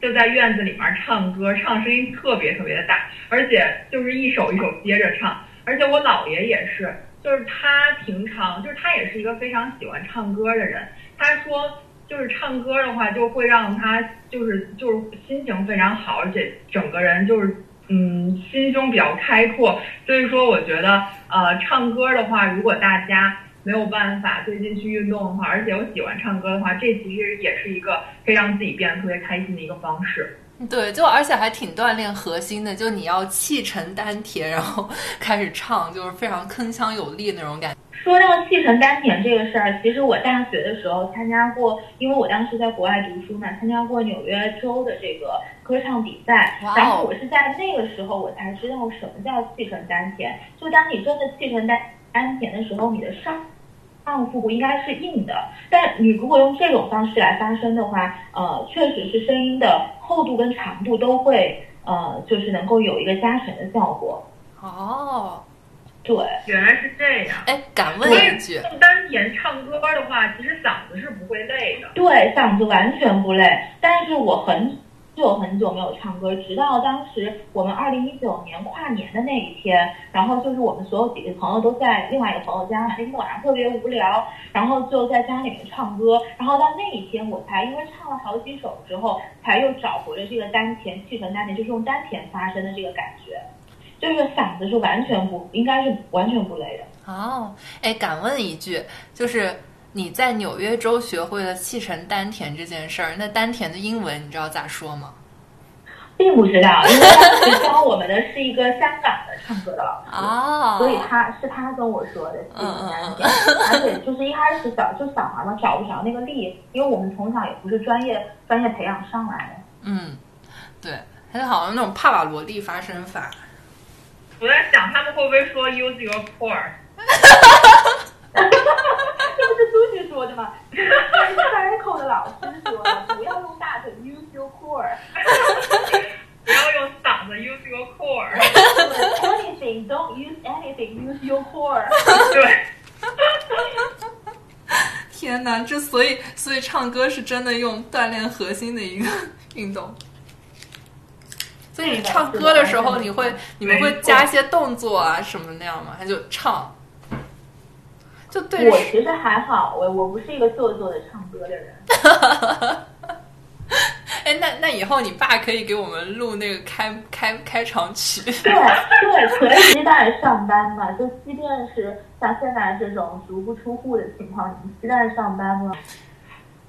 就在院子里面唱歌，唱声音特别特别的大，而且就是一首一首接着唱，而且我姥爷也是，就是他平常就是他也是一个非常喜欢唱歌的人，他说。就是唱歌的话，就会让他就是就是心情非常好，而且整个人就是嗯心胸比较开阔。所以说，我觉得呃唱歌的话，如果大家没有办法最近去运动的话，而且我喜欢唱歌的话，这其实也是一个可以让自己变得特别开心的一个方式。对，就而且还挺锻炼核心的，就你要气沉丹田，然后开始唱，就是非常铿锵有力那种感觉。说到气沉丹田这个事儿，其实我大学的时候参加过，因为我当时在国外读书嘛，参加过纽约州的这个歌唱比赛。然后我是在那个时候我才知道什么叫气沉丹田。就当你真的气沉丹丹田的时候，你的上上腹部应该是硬的。但你如果用这种方式来发声的话，呃，确实是声音的厚度跟长度都会呃，就是能够有一个加成的效果。哦。对，原来是这样。哎，敢问一句，用丹田唱歌的话，其实嗓子是不会累的。对，嗓子完全不累。但是我很就很久没有唱歌，直到当时我们二零一九年跨年的那一天，然后就是我们所有几个朋友都在另外一个朋友家，那天晚上特别无聊，然后就在家里面唱歌。然后到那一天，我才因为唱了好几首之后，才又找回了这个丹田气沉丹田，就是用丹田发声的这个感觉。就是嗓子是完全不应该是完全不累的哦。哎，敢问一句，就是你在纽约州学会了气沉丹田这件事儿，那丹田的英文你知道咋说吗？并不知道，因为当时教我们的是一个香港的唱歌的老师哦，所以他是他跟我说的气沉丹田，而且就是一开始小就小孩嘛，找不着那个力，因为我们从小也不是专业专业培养上来的。嗯，对，他就好像那种帕瓦罗蒂发声法。我在想他们会不会说 use your core？[LAUGHS] 这不是苏西说的吗？这是 Cycle 的老师说的，不要用大腿 use your core，[LAUGHS] 不要用嗓子 use your core。Anything don't use anything use your core。[LAUGHS] 对。[LAUGHS] 天哪，这所以所以唱歌是真的用锻炼核心的一个运动。所以你唱歌的时候，你会你们会加一些动作啊什么那样吗？还就唱，就对。我其实还好，我我不是一个做作的唱歌的人。[LAUGHS] 哎，那那以后你爸可以给我们录那个开开开场曲。对对，可以期待上班嘛？就即便是像现在这种足不出户的情况，你期待上班吗？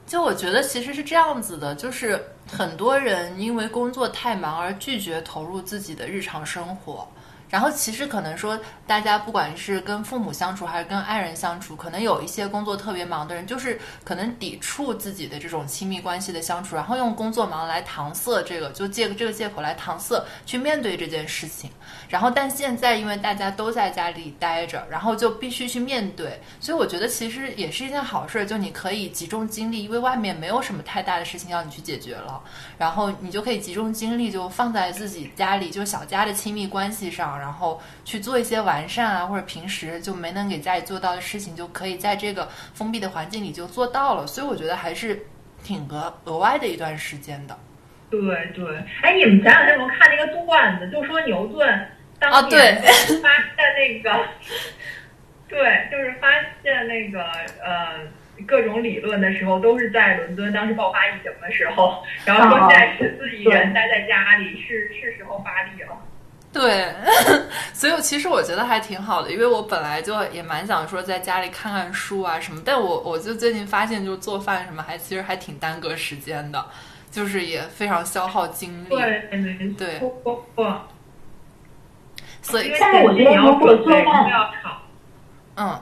就我觉得其实是这样子的，就是很多人因为工作太忙而拒绝投入自己的日常生活。然后其实可能说，大家不管是跟父母相处还是跟爱人相处，可能有一些工作特别忙的人，就是可能抵触自己的这种亲密关系的相处，然后用工作忙来搪塞这个，就借这个借口来搪塞去面对这件事情。然后但现在因为大家都在家里待着，然后就必须去面对，所以我觉得其实也是一件好事，就你可以集中精力，因为外面没有什么太大的事情要你去解决了，然后你就可以集中精力就放在自己家里就小家的亲密关系上。然后去做一些完善啊，或者平时就没能给家里做到的事情，就可以在这个封闭的环境里就做到了。所以我觉得还是挺额额外的一段时间的。对对，哎，你们前两天有没有看那个段子？就说牛顿当年发现那个，对，就是发现那个呃各种理论的时候，都是在伦敦当时爆发疫情的时候，然后说现在是自己人待在家里，是是时候发力了。对，[LAUGHS] 所以其实我觉得还挺好的，因为我本来就也蛮想说在家里看看书啊什么，但我我就最近发现，就做饭什么还其实还挺耽搁时间的，就是也非常消耗精力。对，对，所以，但是我觉得如果做饭，嗯。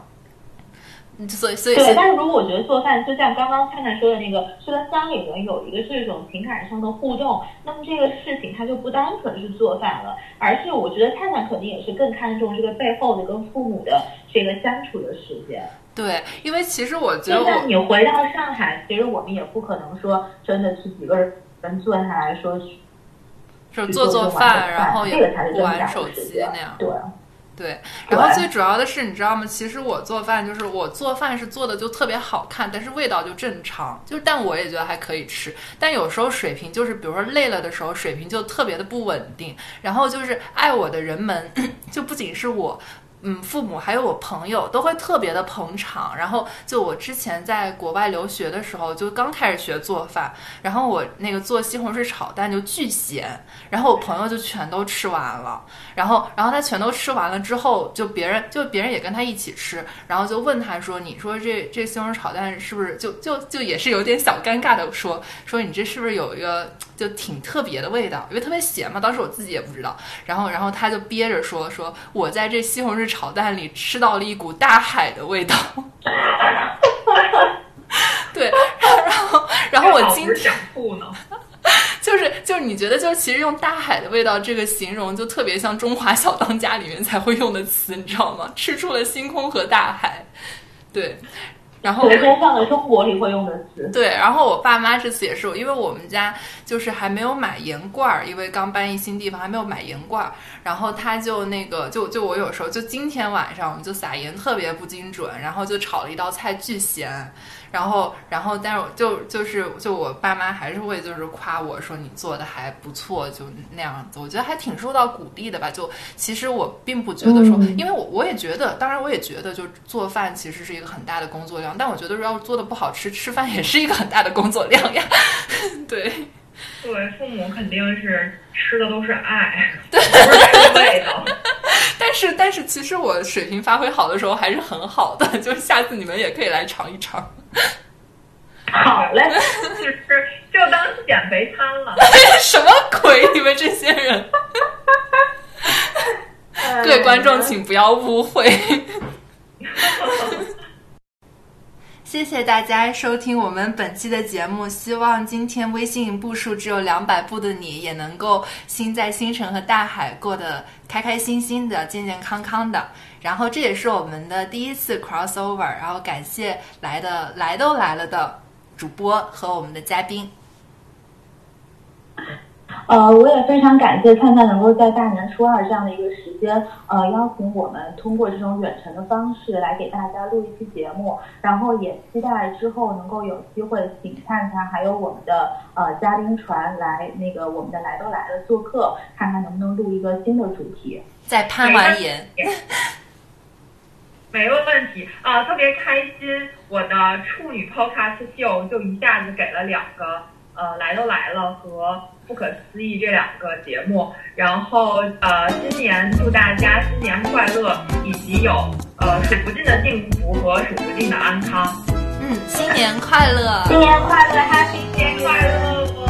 所以，所以对，但是如果我觉得做饭，就像刚刚灿灿说的那个，是跟家里人有一个这种情感上的互动，那么这个事情它就不单纯是做饭了，而是我觉得灿灿肯定也是更看重这个背后的跟父母的这个相处的时间。对，因为其实我觉得，就像你回到上海，其实我们也不可能说真的是几个人坐下来说，就做做饭，然后也不玩手机那样。对。对，然后最主要的是，你知道吗？其实我做饭就是我做饭是做的就特别好看，但是味道就正常，就但我也觉得还可以吃。但有时候水平就是，比如说累了的时候，水平就特别的不稳定。然后就是爱我的人们，[COUGHS] 就不仅是我。嗯，父母还有我朋友都会特别的捧场。然后就我之前在国外留学的时候，就刚开始学做饭，然后我那个做西红柿炒蛋就巨咸，然后我朋友就全都吃完了。然后，然后他全都吃完了之后，就别人就别人也跟他一起吃，然后就问他说：“你说这这西红柿炒蛋是不是就就就也是有点小尴尬的说说你这是不是有一个就挺特别的味道？因为特别咸嘛，当时我自己也不知道。然后，然后他就憋着说说我在这西红柿炒蛋里吃到了一股大海的味道。[LAUGHS] 对，然后然后我今天不能。[LAUGHS] 就是就是你觉得就是其实用大海的味道这个形容就特别像中华小当家里面才会用的词，你知道吗？吃出了星空和大海，对。然后，天上了中国里会用的词。对，然后我爸妈这次也是，因为我们家就是还没有买盐罐儿，因为刚搬一新地方，还没有买盐罐儿。然后他就那个，就就我有时候就今天晚上我们就撒盐特别不精准，然后就炒了一道菜巨咸。然后，然后，但是就就是就我爸妈还是会就是夸我说你做的还不错，就那样子，我觉得还挺受到鼓励的吧。就其实我并不觉得说，因为我我也觉得，当然我也觉得，就做饭其实是一个很大的工作量。但我觉得，要是做的不好吃，吃饭也是一个很大的工作量呀。[LAUGHS] 对，作为，父母肯定是吃的都是爱，[LAUGHS] 不是味道。但是，但是，其实我水平发挥好的时候还是很好的。就是下次你们也可以来尝一尝。[LAUGHS] 好嘞，就是就当减肥餐了。什么鬼？你们这些人！各位观众，请不要误会。谢谢大家收听我们本期的节目，希望今天微信步数只有两百步的你也能够心在星辰和大海过得开开心心的、健健康康的。然后这也是我们的第一次 crossover，然后感谢来的来都来了的主播和我们的嘉宾。呃，我也非常感谢灿灿能够在大年初二这样的一个时间，呃，邀请我们通过这种远程的方式来给大家录一期节目，然后也期待之后能够有机会请灿灿还有我们的呃嘉宾船来那个我们的来都来了做客，看看能不能录一个新的主题。在攀完岩，[LAUGHS] 没有问题啊，特别开心，我的处女 podcast 秀就一下子给了两个。呃，来都来了和不可思议这两个节目，然后呃，新年祝大家新年快乐，以及有呃数不尽的幸福和数不尽的安康。嗯，新年快乐，新年快乐，Happy Day。